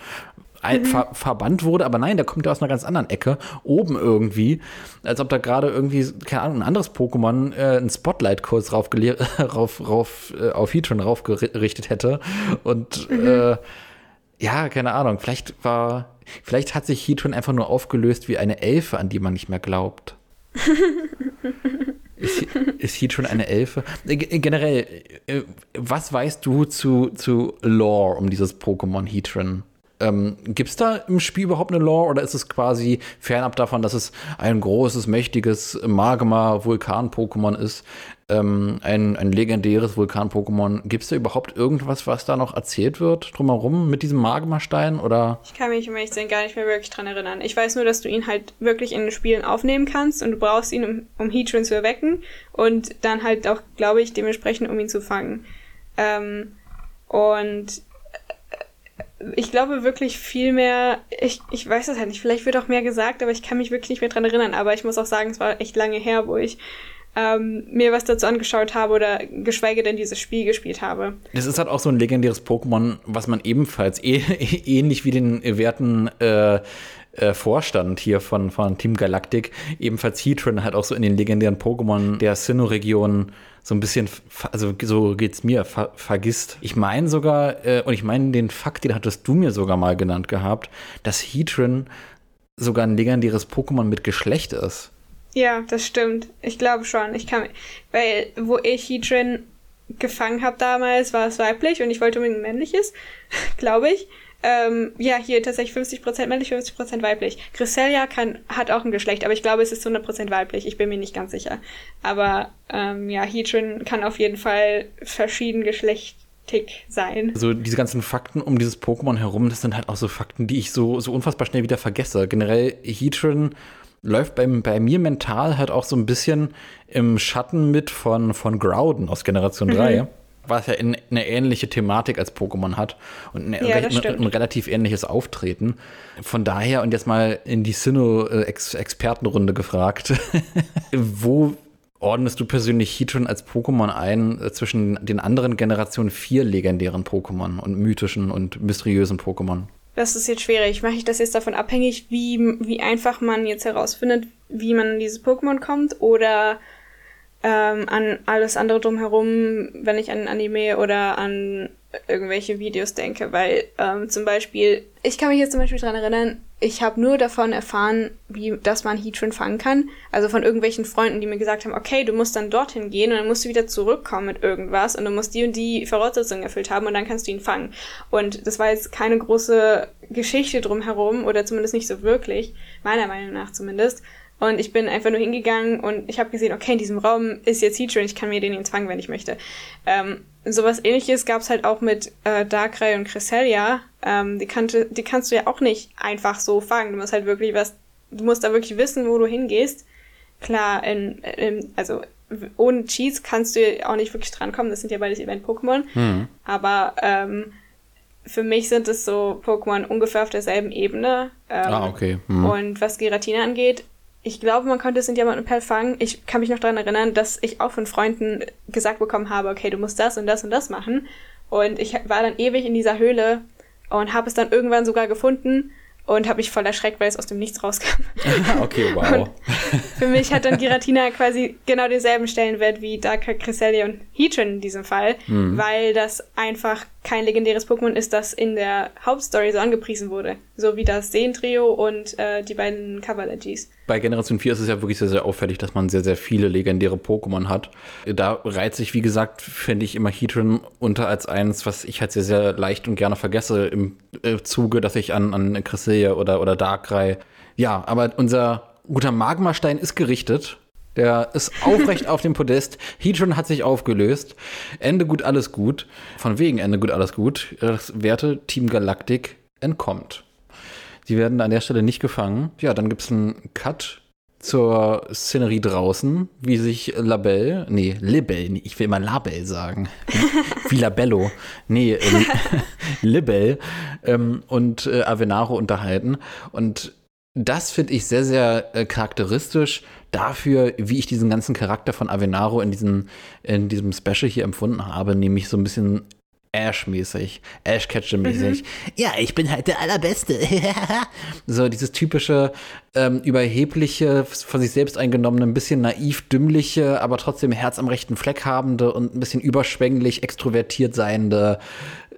ein, ver, verbannt wurde, aber nein, der kommt ja aus einer ganz anderen Ecke, oben irgendwie, als ob da gerade irgendwie, keine Ahnung, ein anderes Pokémon äh, einen Spotlight kurz rauf, rauf, rauf äh, auf Heatran raufgerichtet hätte. Und äh, ja, keine Ahnung, vielleicht war, vielleicht hat sich Heatran einfach nur aufgelöst wie eine Elfe, an die man nicht mehr glaubt. ist, ist Heatran eine Elfe? Äh, ge- Generell, äh, was weißt du zu, zu Lore um dieses Pokémon Heatran? Ähm, Gibt es da im Spiel überhaupt eine Lore oder ist es quasi fernab davon, dass es ein großes, mächtiges Magma-Vulkan-Pokémon ist? Ähm, ein, ein legendäres Vulkan-Pokémon. Gibt es da überhaupt irgendwas, was da noch erzählt wird drumherum mit diesem Magmastein? Oder Ich kann mich zu sein gar nicht mehr wirklich dran erinnern. Ich weiß nur, dass du ihn halt wirklich in den Spielen aufnehmen kannst und du brauchst ihn, um, um Heatran zu erwecken und dann halt auch, glaube ich, dementsprechend, um ihn zu fangen. Ähm, und ich glaube wirklich viel mehr, ich, ich weiß es halt nicht, vielleicht wird auch mehr gesagt, aber ich kann mich wirklich nicht mehr dran erinnern. Aber ich muss auch sagen, es war echt lange her, wo ich ähm, mir was dazu angeschaut habe oder geschweige denn dieses Spiel gespielt habe. Das ist halt auch so ein legendäres Pokémon, was man ebenfalls eh, ähnlich wie den werten äh, äh, Vorstand hier von, von Team Galactic, ebenfalls Heatran halt auch so in den legendären Pokémon der Sinnoh-Region so ein bisschen, also so geht's mir, ver vergisst. Ich meine sogar, äh, und ich meine den Fakt, den hattest du mir sogar mal genannt gehabt, dass Heatran sogar ein legendäres Pokémon mit Geschlecht ist. Ja, das stimmt. Ich glaube schon. Ich kann, weil wo ich Heatran gefangen habe damals, war es weiblich und ich wollte unbedingt ein männliches, glaube ich. Ähm, ja, hier tatsächlich 50% männlich, 50% weiblich. Cresselia kann, hat auch ein Geschlecht, aber ich glaube, es ist 100% weiblich. Ich bin mir nicht ganz sicher. Aber ähm, ja, Heatran kann auf jeden Fall verschieden geschlechtig sein. Also diese ganzen Fakten um dieses Pokémon herum, das sind halt auch so Fakten, die ich so, so unfassbar schnell wieder vergesse. Generell, Heatran läuft bei, bei mir mental halt auch so ein bisschen im Schatten mit von, von Groudon aus Generation 3. Was ja in, eine ähnliche Thematik als Pokémon hat und eine, Ja, re- ein, ein relativ ähnliches Auftreten. Von daher, und jetzt mal in die Sinnoh-Expertenrunde gefragt, wo ordnest du persönlich Heatran als Pokémon ein äh, zwischen den anderen Generation 4 legendären Pokémon und mythischen und mysteriösen Pokémon? Das ist jetzt schwierig. Mache ich das jetzt davon abhängig, wie, wie einfach man jetzt herausfindet, wie man an dieses Pokémon kommt oder ähm, an alles andere drumherum, wenn ich an Anime oder an irgendwelche Videos denke, weil ähm, zum Beispiel, ich kann mich jetzt zum Beispiel daran erinnern, ich habe nur davon erfahren, wie, dass man Heatran fangen kann. Also von irgendwelchen Freunden, die mir gesagt haben, okay, du musst dann dorthin gehen und dann musst du wieder zurückkommen mit irgendwas und du musst die und die Voraussetzungen erfüllt haben und dann kannst du ihn fangen. Und das war jetzt keine große Geschichte drumherum oder zumindest nicht so wirklich, meiner Meinung nach zumindest. Und ich bin einfach nur hingegangen und ich habe gesehen, okay, in diesem Raum ist jetzt Heatran, ich kann mir den jetzt fangen, wenn ich möchte. Ähm, sowas ähnliches gab's halt auch mit äh, Darkrai und Cresselia. Ähm, die, kannte, die kannst du ja auch nicht einfach so fangen. Du musst halt wirklich was, du musst da wirklich wissen, wo du hingehst. Klar, in, in, also ohne Cheats kannst du auch nicht wirklich drankommen. Das sind ja beides Event-Pokémon. Aber ähm, für mich sind es so Pokémon ungefähr auf derselben Ebene. Ähm, Ah, okay. Hm. Und was Giratina angeht, ich glaube, man konnte es in Diamant und Perl fangen. Ich kann mich noch daran erinnern, dass ich auch von Freunden gesagt bekommen habe, okay, du musst das und das und das machen. Und ich war dann ewig in dieser Höhle und habe es dann irgendwann sogar gefunden und habe mich voll erschreckt, weil es aus dem Nichts rauskam. okay, wow. Für mich hat dann Giratina quasi genau denselben Stellenwert wie Darkrai, Cresselia und Heatran in diesem Fall, weil das einfach kein legendäres Pokémon ist, das in der Hauptstory so angepriesen wurde. So wie das Seen-Trio und äh, die beiden Cover-Legis. Bei Generation 4 ist es ja wirklich sehr, sehr auffällig, dass man sehr, sehr viele legendäre Pokémon hat. Da reiht sich, wie gesagt, finde ich immer Heatran unter als eins, was ich halt sehr, sehr leicht und gerne vergesse im äh, Zuge, dass ich an, an Cresselia oder, oder Darkrai. Ja, aber unser guter Magmastein ist gerichtet. Der ist aufrecht auf dem Podest. Heatran hat sich aufgelöst. Ende gut, alles gut. Von wegen Ende gut, alles gut. Das werte Team Galactic entkommt. Sie werden an der Stelle nicht gefangen. Ja, dann gibt es einen Cut zur Szenerie draußen, wie sich Labelle, nee, Libel, ich will immer Label sagen, wie Labello, nee, äh, Libel ähm, und äh, Avenaro unterhalten. Und das finde ich sehr, sehr äh, charakteristisch dafür, wie ich diesen ganzen Charakter von Avenaro in diesem, in diesem Special hier empfunden habe, nämlich so ein bisschen Ash-mäßig, Ash-Catcher-mäßig. Mhm. Ja, ich bin halt der Allerbeste. so dieses typische, ähm, überhebliche, von sich selbst eingenommene, ein bisschen naiv dümmliche, aber trotzdem Herz am rechten Fleck habende und ein bisschen überschwänglich, extrovertiert seiende,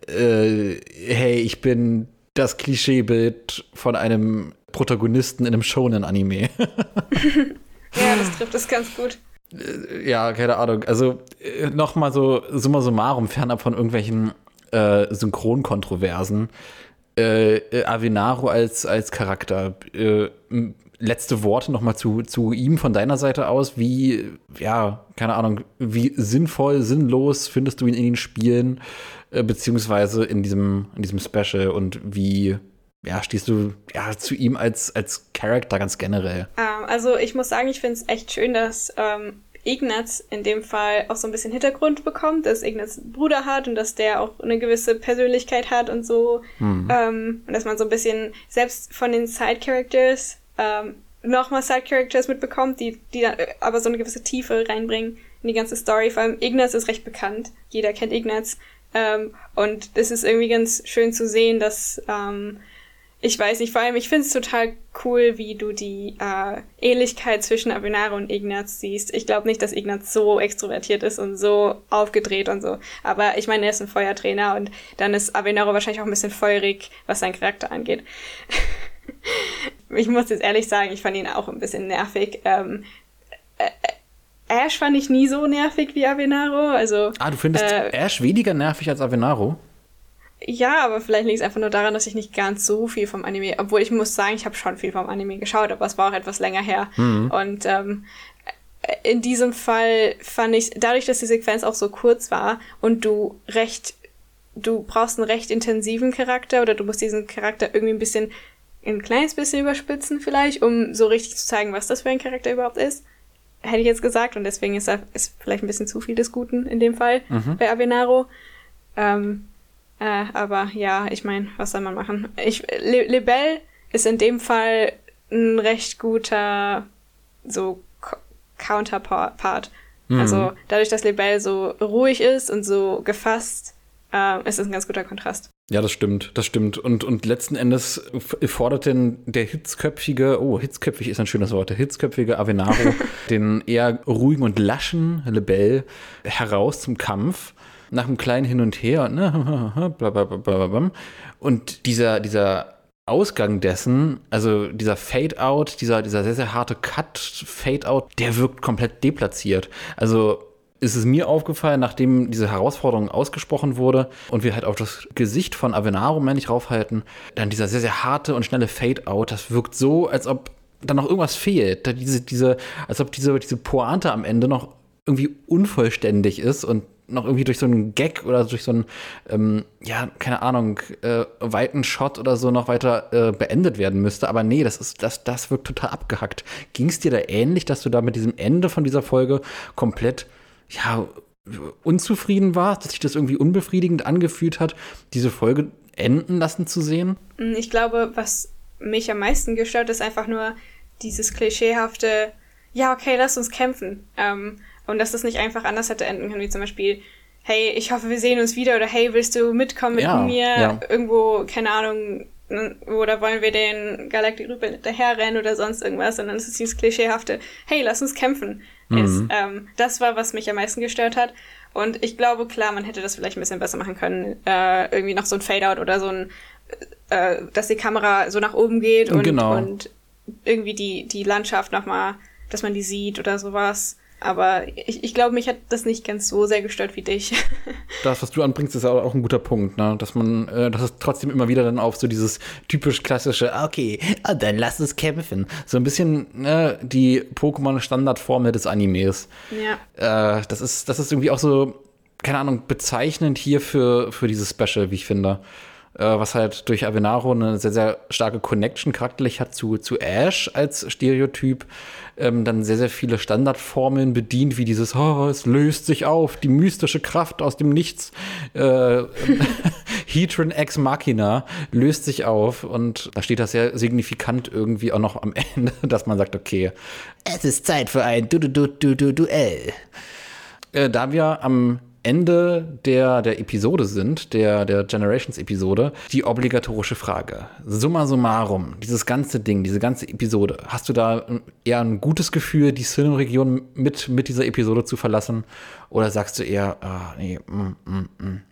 äh, hey, ich bin das Klischeebild von einem Protagonisten in einem Shonen-Anime. ja, das trifft es ganz gut. Äh, ja, keine Ahnung. Also äh, nochmal so summa summarum, fernab von irgendwelchen äh, Synchronkontroversen. Äh, äh, Avenaro als, als Charakter. Äh, letzte Worte nochmal zu, zu ihm von deiner Seite aus. Wie, ja, keine Ahnung, wie sinnvoll, sinnlos findest du ihn in den Spielen, äh, beziehungsweise in diesem, in diesem Special und wie ja, stehst du ja zu ihm als, als Charakter ganz generell? Ähm, also ich muss sagen, ich finde es echt schön, dass ähm, Ignaz in dem Fall auch so ein bisschen Hintergrund bekommt, dass Ignaz einen Bruder hat und dass der auch eine gewisse Persönlichkeit hat und so. Mhm. Ähm, und dass man so ein bisschen selbst von den Side-Characters ähm, nochmal Side-Characters mitbekommt, die, die dann äh, aber so eine gewisse Tiefe reinbringen in die ganze Story. Vor allem Ignaz ist recht bekannt. Jeder kennt Ignaz. Ähm, und es ist irgendwie ganz schön zu sehen, dass ähm, ich weiß nicht, vor allem, ich finde es total cool, wie du die äh, Ähnlichkeit zwischen Avenaro und Ignaz siehst. Ich glaube nicht, dass Ignaz so extrovertiert ist und so aufgedreht und so. Aber ich meine, er ist ein Feuertrainer und dann ist Avenaro wahrscheinlich auch ein bisschen feurig, was seinen Charakter angeht. ich muss jetzt ehrlich sagen, ich fand ihn auch ein bisschen nervig. Ähm, äh, Ash fand ich nie so nervig wie Avenaro. Also, ah, du findest äh, Ash weniger nervig als Avenaro? Ja, aber vielleicht liegt es einfach nur daran, dass ich nicht ganz so viel vom Anime, obwohl ich muss sagen, ich habe schon viel vom Anime geschaut, aber es war auch etwas länger her. Mhm. Und ähm, in diesem Fall fand ich, dadurch, dass die Sequenz auch so kurz war und du recht, du brauchst einen recht intensiven Charakter oder du musst diesen Charakter irgendwie ein bisschen, ein kleines bisschen überspitzen vielleicht, um so richtig zu zeigen, was das für ein Charakter überhaupt ist. Hätte ich jetzt gesagt und deswegen ist, er, ist vielleicht ein bisschen zu viel des Guten in dem Fall mhm. bei Avenaro. Ähm, äh, aber ja, ich meine, was soll man machen? Ich, Le Lebel ist in dem Fall ein recht guter so Counterpart. Mhm. Also dadurch, dass Lebel so ruhig ist und so gefasst, äh, ist es ein ganz guter Kontrast. Ja, das stimmt, das stimmt. Und, und letzten Endes fordert denn der hitzköpfige, oh, hitzköpfig ist ein schönes Wort, der hitzköpfige Avenaro den eher ruhigen und laschen Lebel heraus zum Kampf nach einem kleinen Hin und Her, ne, blablabla. Und dieser, dieser Ausgang dessen, also dieser Fade-Out, dieser, dieser sehr, sehr harte Cut-Fade-Out, der wirkt komplett deplatziert. Also ist es mir aufgefallen, nachdem diese Herausforderung ausgesprochen wurde und wir halt auf das Gesicht von Avenaro männlich raufhalten, dann dieser sehr, sehr harte und schnelle Fade-Out, das wirkt so, als ob da noch irgendwas fehlt. Da diese, diese, als ob diese, diese Pointe am Ende noch irgendwie unvollständig ist und noch irgendwie durch so einen Gag oder durch so einen, ähm, ja, keine Ahnung, äh, weiten Shot oder so noch weiter äh, beendet werden müsste. Aber nee, das ist, das, das wirkt total abgehackt. Ging es dir da ähnlich, dass du da mit diesem Ende von dieser Folge komplett, ja, unzufrieden warst, dass sich das irgendwie unbefriedigend angefühlt hat, diese Folge enden lassen zu sehen? Mm, ich glaube, was mich am meisten gestört, ist einfach nur dieses klischeehafte, ja, okay, lass uns kämpfen. Ähm, und dass das nicht einfach anders hätte enden können, wie zum Beispiel, hey, ich hoffe, wir sehen uns wieder oder hey, willst du mitkommen mit ja, mir ja. irgendwo, keine Ahnung, oder wollen wir den Galactic Rüppel hinterherrennen oder sonst irgendwas, sondern es ist dieses klischeehafte, hey, lass uns kämpfen. Mhm. Ist, ähm, das war, was mich am meisten gestört hat. Und ich glaube, klar, man hätte das vielleicht ein bisschen besser machen können. Äh, irgendwie noch so ein Fade-Out oder so ein, äh, dass die Kamera so nach oben geht und, genau. und irgendwie die, die Landschaft nochmal, dass man die sieht oder sowas. Aber ich, ich glaube, mich hat das nicht ganz so sehr gestört wie dich. das, was du anbringst, ist auch ein guter Punkt, ne? Dass man, äh, dass es trotzdem immer wieder dann auf so dieses typisch klassische, okay, ah, dann lass es kämpfen. So ein bisschen ne, die Pokémon-Standardformel des Animes. Ja. Äh, das ist, das ist irgendwie auch so, keine Ahnung, bezeichnend hier für, für dieses Special, wie ich finde. äh, was halt durch Avenaro eine sehr, sehr starke Connection charakterlich hat zu, zu Ash als Stereotyp, ähm, dann sehr, sehr viele Standardformeln bedient, wie dieses, oh, es löst sich auf, die mystische Kraft aus dem Nichts. Äh, Heatron Ex Machina löst sich auf und da steht das sehr signifikant irgendwie auch noch am Ende, dass man sagt, okay, es ist Zeit für ein du du du du du Duell. Äh, da wir am Ende der, der Episode sind, der, der Generations-Episode, die obligatorische Frage. Summa summarum, dieses ganze Ding, diese ganze Episode, hast du da eher ein gutes Gefühl, die Sinnoh-Region mit, mit dieser Episode zu verlassen? Oder sagst du eher, ah, nee, mm, mm, mm.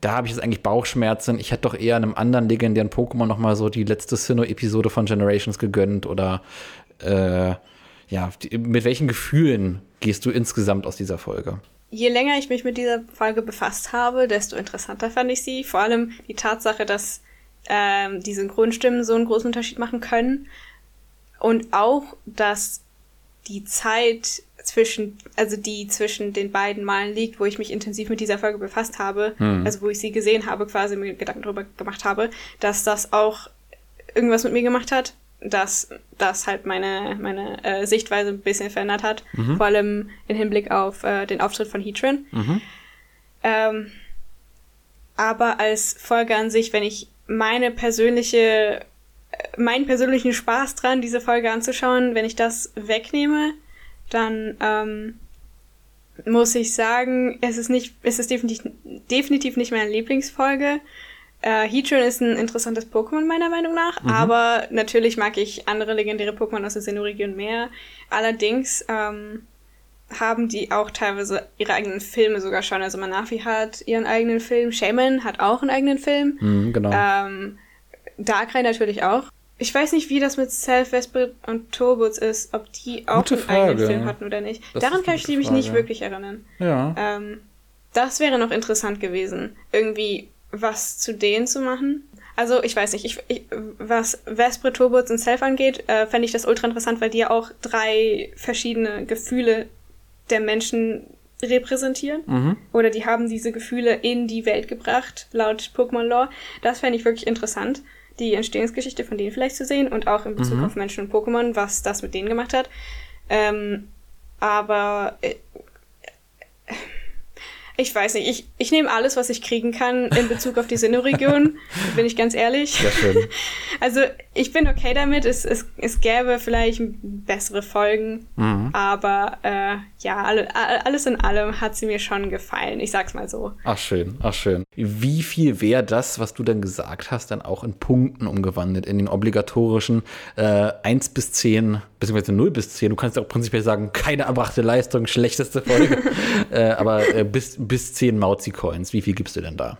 Da habe ich jetzt eigentlich Bauchschmerzen. Ich hätte doch eher einem anderen legendären Pokémon noch mal so die letzte Sinnoh-Episode von Generations gegönnt. Oder äh, ja, mit welchen Gefühlen gehst du insgesamt aus dieser Folge? Je länger ich mich mit dieser Folge befasst habe, desto interessanter fand ich sie. Vor allem die Tatsache, dass ähm, die Synchronstimmen so einen großen Unterschied machen können. Und auch, dass die Zeit zwischen, also die zwischen den beiden Malen liegt, wo ich mich intensiv mit dieser Folge befasst habe, hm. also wo ich sie gesehen habe, quasi mir Gedanken darüber gemacht habe, dass das auch irgendwas mit mir gemacht hat dass das halt meine, meine äh, Sichtweise ein bisschen verändert hat. Mhm. Vor allem im Hinblick auf äh, den Auftritt von Heatran. Mhm. Ähm, aber als Folge an sich, wenn ich meine persönliche, äh, meinen persönlichen Spaß dran, diese Folge anzuschauen, wenn ich das wegnehme, dann ähm, muss ich sagen, es ist nicht, es ist definitiv, definitiv nicht meine Lieblingsfolge. Äh, Heatran ist ein interessantes Pokémon meiner Meinung nach, mhm. aber natürlich mag ich andere legendäre Pokémon aus der Sinnoh-Region mehr. Allerdings ähm, haben die auch teilweise ihre eigenen Filme sogar schon. Also Manafi hat ihren eigenen Film, Shaman hat auch einen eigenen Film. Mhm, genau. Ähm, Darkrai natürlich auch. Ich weiß nicht, wie das mit Self, Vesper und Turbots ist, ob die auch Gute einen Frage. eigenen Film hatten oder nicht. Das Daran kann ich mich nicht wirklich erinnern. Ja. Ähm, das wäre noch interessant gewesen. Irgendwie was zu denen zu machen. Also ich weiß nicht, ich, ich, was Vespre, Turbots und Self angeht, äh, fände ich das ultra interessant, weil die ja auch drei verschiedene Gefühle der Menschen repräsentieren. Mhm. Oder die haben diese Gefühle in die Welt gebracht, laut Pokémon Lore. Das fände ich wirklich interessant, die Entstehungsgeschichte von denen vielleicht zu sehen und auch in Bezug mhm. auf Menschen und Pokémon, was das mit denen gemacht hat. Ähm, aber äh, ich weiß nicht, ich, ich nehme alles, was ich kriegen kann in Bezug auf die Sinnoh-Region, bin ich ganz ehrlich. Sehr schön. Also ich bin okay damit, es, es, es gäbe vielleicht bessere Folgen, mhm. aber äh, ja, alle, alles in allem hat sie mir schon gefallen, ich sag's mal so. Ach schön, ach schön. Wie viel wäre das, was du dann gesagt hast, dann auch in Punkten umgewandelt, in den obligatorischen äh, 1 bis 10, beziehungsweise 0 bis 10? Du kannst ja auch prinzipiell sagen, keine erbrachte Leistung, schlechteste Folge, äh, aber äh, bis bis 10 Mauzi-Coins. Wie viel gibst du denn da?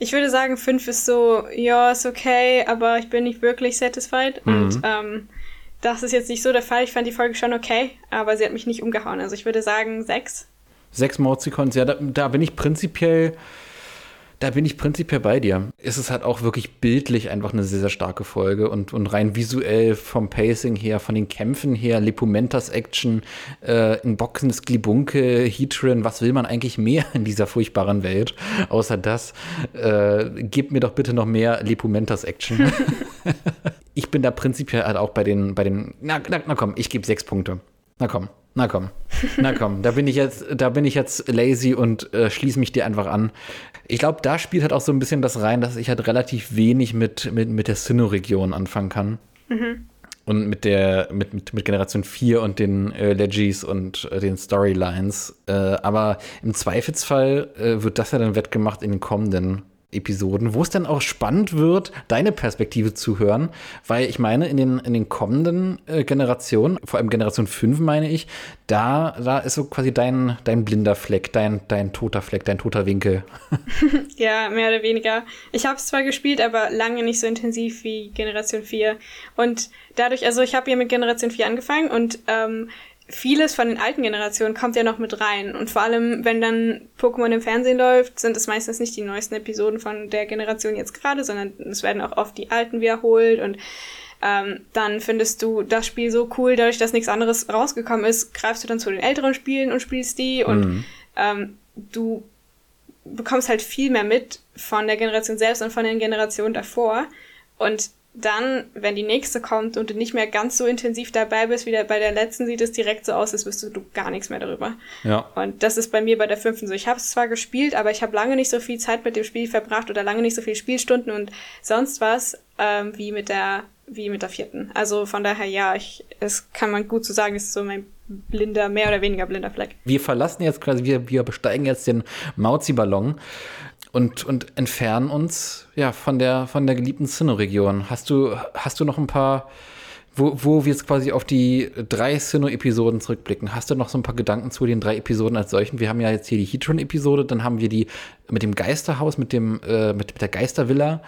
Ich würde sagen, 5 ist so, ja, ist okay, aber ich bin nicht wirklich satisfied. Mhm. Und ähm, das ist jetzt nicht so der Fall. Ich fand die Folge schon okay, aber sie hat mich nicht umgehauen. Also ich würde sagen 6. 6 Mauzi-Coins, ja, da, da bin ich prinzipiell da bin ich prinzipiell bei dir. Es ist halt auch wirklich bildlich einfach eine sehr, sehr starke Folge und, und rein visuell vom Pacing her, von den Kämpfen her, Lepumentas Action, äh, ein boxendes Glibunke, Heatran, was will man eigentlich mehr in dieser furchtbaren Welt? Außer das, äh, gib mir doch bitte noch mehr Lepumentas Action. ich bin da prinzipiell halt auch bei den, bei den, na, na, na komm, ich gebe sechs Punkte. Na komm. Na komm, na komm, da bin ich jetzt, da bin ich jetzt lazy und äh, schließe mich dir einfach an. Ich glaube, da spielt halt auch so ein bisschen das rein, dass ich halt relativ wenig mit, mit, mit der Sinnoh-Region anfangen kann. Mhm. Und mit der, mit, mit, mit Generation 4 und den äh, Legis und äh, den Storylines. Äh, aber im Zweifelsfall äh, wird das ja dann wettgemacht in den kommenden Episoden, wo es dann auch spannend wird, deine Perspektive zu hören, weil ich meine, in den, in den kommenden äh, Generationen, vor allem Generation 5 meine ich, da, da ist so quasi dein, dein blinder Fleck, dein, dein toter Fleck, dein toter Winkel. ja, mehr oder weniger. Ich habe es zwar gespielt, aber lange nicht so intensiv wie Generation 4. Und dadurch, also ich habe hier mit Generation 4 angefangen und ähm, vieles von den alten Generationen kommt ja noch mit rein. Und vor allem, wenn dann Pokémon im Fernsehen läuft, sind es meistens nicht die neuesten Episoden von der Generation jetzt gerade, sondern es werden auch oft die alten wiederholt und ähm, dann findest du das Spiel so cool, dadurch, dass nichts anderes rausgekommen ist, greifst du dann zu den älteren Spielen und spielst die und mhm. ähm, du bekommst halt viel mehr mit von der Generation selbst und von den Generationen davor. Und dann, wenn die nächste kommt und du nicht mehr ganz so intensiv dabei bist wie bei der letzten, sieht es direkt so aus, als wüsstest du gar nichts mehr darüber. Ja. Und das ist bei mir bei der fünften so. Ich habe es zwar gespielt, aber ich habe lange nicht so viel Zeit mit dem Spiel verbracht oder lange nicht so viele Spielstunden und sonst was ähm, wie mit der wie mit der vierten. Also von daher ja, ich, es kann man gut so sagen, es ist so mein blinder, mehr oder weniger blinder Fleck. Wir verlassen jetzt quasi, wir, wir besteigen jetzt den Mauzi-Ballon und, und entfernen uns ja von der von der geliebten Sinnoh-Region. Hast du hast du noch ein paar wo, wo wir jetzt quasi auf die drei Sinnoh-Episoden zurückblicken, hast du noch so ein paar Gedanken zu den drei Episoden als solchen? Wir haben ja jetzt hier die Heatron-Episode, dann haben wir die mit dem Geisterhaus, mit dem äh, mit, mit der Geistervilla.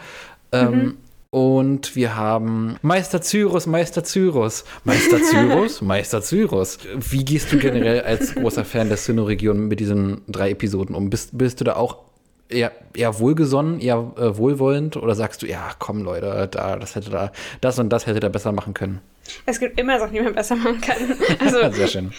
Ähm, mhm. Und wir haben Meister Cyrus, Meister Cyrus, Meister Cyrus, Meister Cyrus. Wie gehst du generell als großer Fan der Sinnoh-Region mit diesen drei Episoden um? Bist, bist du da auch eher, eher wohlgesonnen, eher äh, wohlwollend oder sagst du, ja, komm Leute, da, das hätte da, das und das hätte da besser machen können? Es gibt immer Sachen, die man besser machen kann. Also, Sehr schön.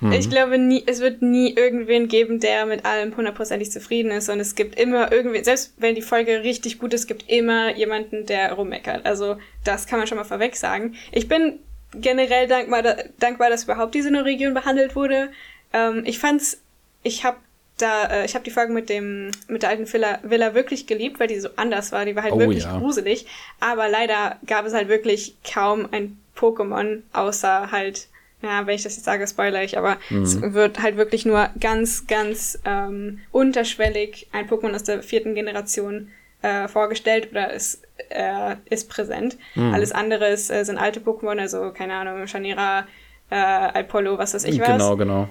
Mhm. Ich glaube, nie, es wird nie irgendwen geben, der mit allem hundertprozentig zufrieden ist. Und es gibt immer irgendwen, selbst wenn die Folge richtig gut ist, gibt immer jemanden, der rummeckert. Also, das kann man schon mal vorweg sagen. Ich bin generell dankbar, dankbar dass überhaupt diese Region behandelt wurde. Ähm, ich fand's, ich habe da, äh, ich habe die Folge mit dem, mit der alten Villa, Villa wirklich geliebt, weil die so anders war. Die war halt oh, wirklich ja. gruselig. Aber leider gab es halt wirklich kaum ein Pokémon, außer halt, ja, wenn ich das jetzt sage, spoiler ich, aber mhm. es wird halt wirklich nur ganz, ganz ähm, unterschwellig ein Pokémon aus der vierten Generation äh, vorgestellt oder ist, äh, ist präsent. Mhm. Alles andere ist, äh, sind alte Pokémon, also keine Ahnung, Shanira, äh, Alpolo, was weiß ich was. Genau, genau.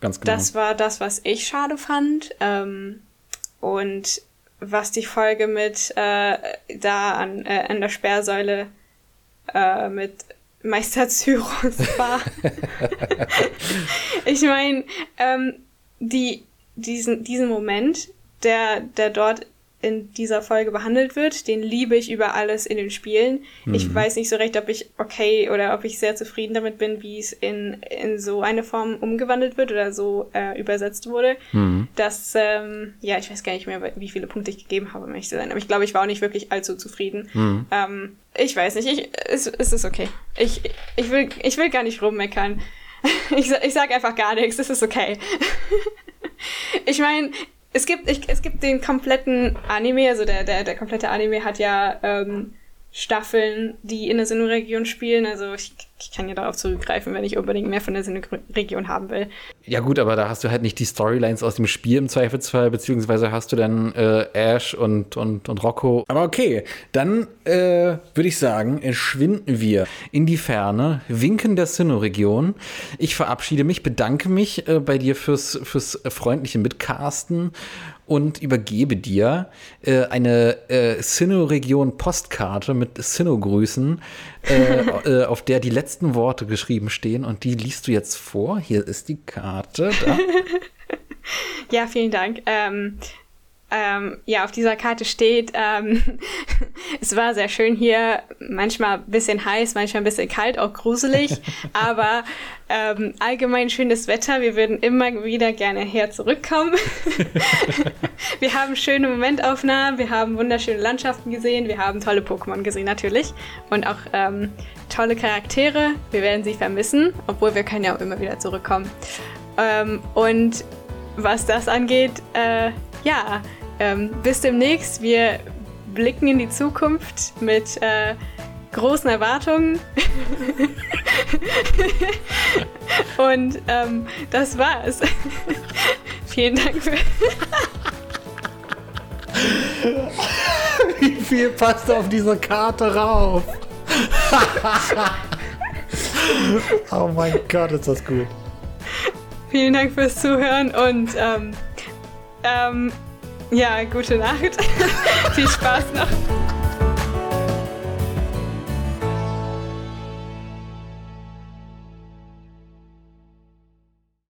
Ganz genau. Das war das, was ich schade fand. Ähm, und was die Folge mit äh, da an, äh, an der Sperrsäule äh, mit Meister Cyrus war. ich meine, ähm, die, diesen, diesen Moment, der, der dort in dieser Folge behandelt wird, den liebe ich über alles in den Spielen. Mhm. Ich weiß nicht so recht, ob ich okay oder ob ich sehr zufrieden damit bin, wie es in, in so eine Form umgewandelt wird oder so äh, übersetzt wurde. Mhm. Das, ähm, ja, ich weiß gar nicht mehr, wie viele Punkte ich gegeben habe, um ehrlich zu sein. Aber ich glaube, ich war auch nicht wirklich allzu zufrieden. Mhm. Ähm, ich weiß nicht, ich, es, es ist okay. Ich, ich, will, ich will gar nicht rummeckern. Ich, ich sag einfach gar nichts, es ist okay. ich meine, es gibt, ich, es gibt den kompletten Anime, also der, der, der komplette Anime hat ja ähm, Staffeln, die in der Sinnoh-Region spielen. Also ich, ich, kann ja darauf zurückgreifen, wenn ich unbedingt mehr von der Sinnoh-Region haben will. Ja gut, aber da hast du halt nicht die Storylines aus dem Spiel im Zweifelsfall, beziehungsweise hast du dann äh, Ash und, und, und Rocco. Aber okay, dann äh, würde ich sagen, schwinden wir in die Ferne, winken der Sinnoh-Region. Ich verabschiede mich, bedanke mich äh, bei dir fürs, fürs freundliche Mitcasten und übergebe dir äh, eine äh, Sinnoh-Region-Postkarte mit Sinnoh-Grüßen, äh, äh, auf der die letzten Worte geschrieben stehen und die liest du jetzt vor. Hier ist die Karte. Ja, vielen Dank. Ähm, ähm, ja, auf dieser Karte steht, ähm, es war sehr schön hier, manchmal ein bisschen heiß, manchmal ein bisschen kalt, auch gruselig, aber ähm, allgemein schönes Wetter. Wir würden immer wieder gerne her zurückkommen. wir haben schöne Momentaufnahmen, wir haben wunderschöne Landschaften gesehen, wir haben tolle Pokémon gesehen natürlich und auch ähm, tolle Charaktere. Wir werden sie vermissen, obwohl wir können ja auch immer wieder zurückkommen. Ähm, und was das angeht, äh, ja, ähm, bis demnächst. Wir blicken in die Zukunft mit äh, großen Erwartungen. Und ähm, das war's. Vielen Dank für. Wie viel passt auf diese Karte rauf? oh mein Gott, ist das gut. Vielen Dank fürs Zuhören und ähm, ähm, ja, gute Nacht. Viel Spaß noch.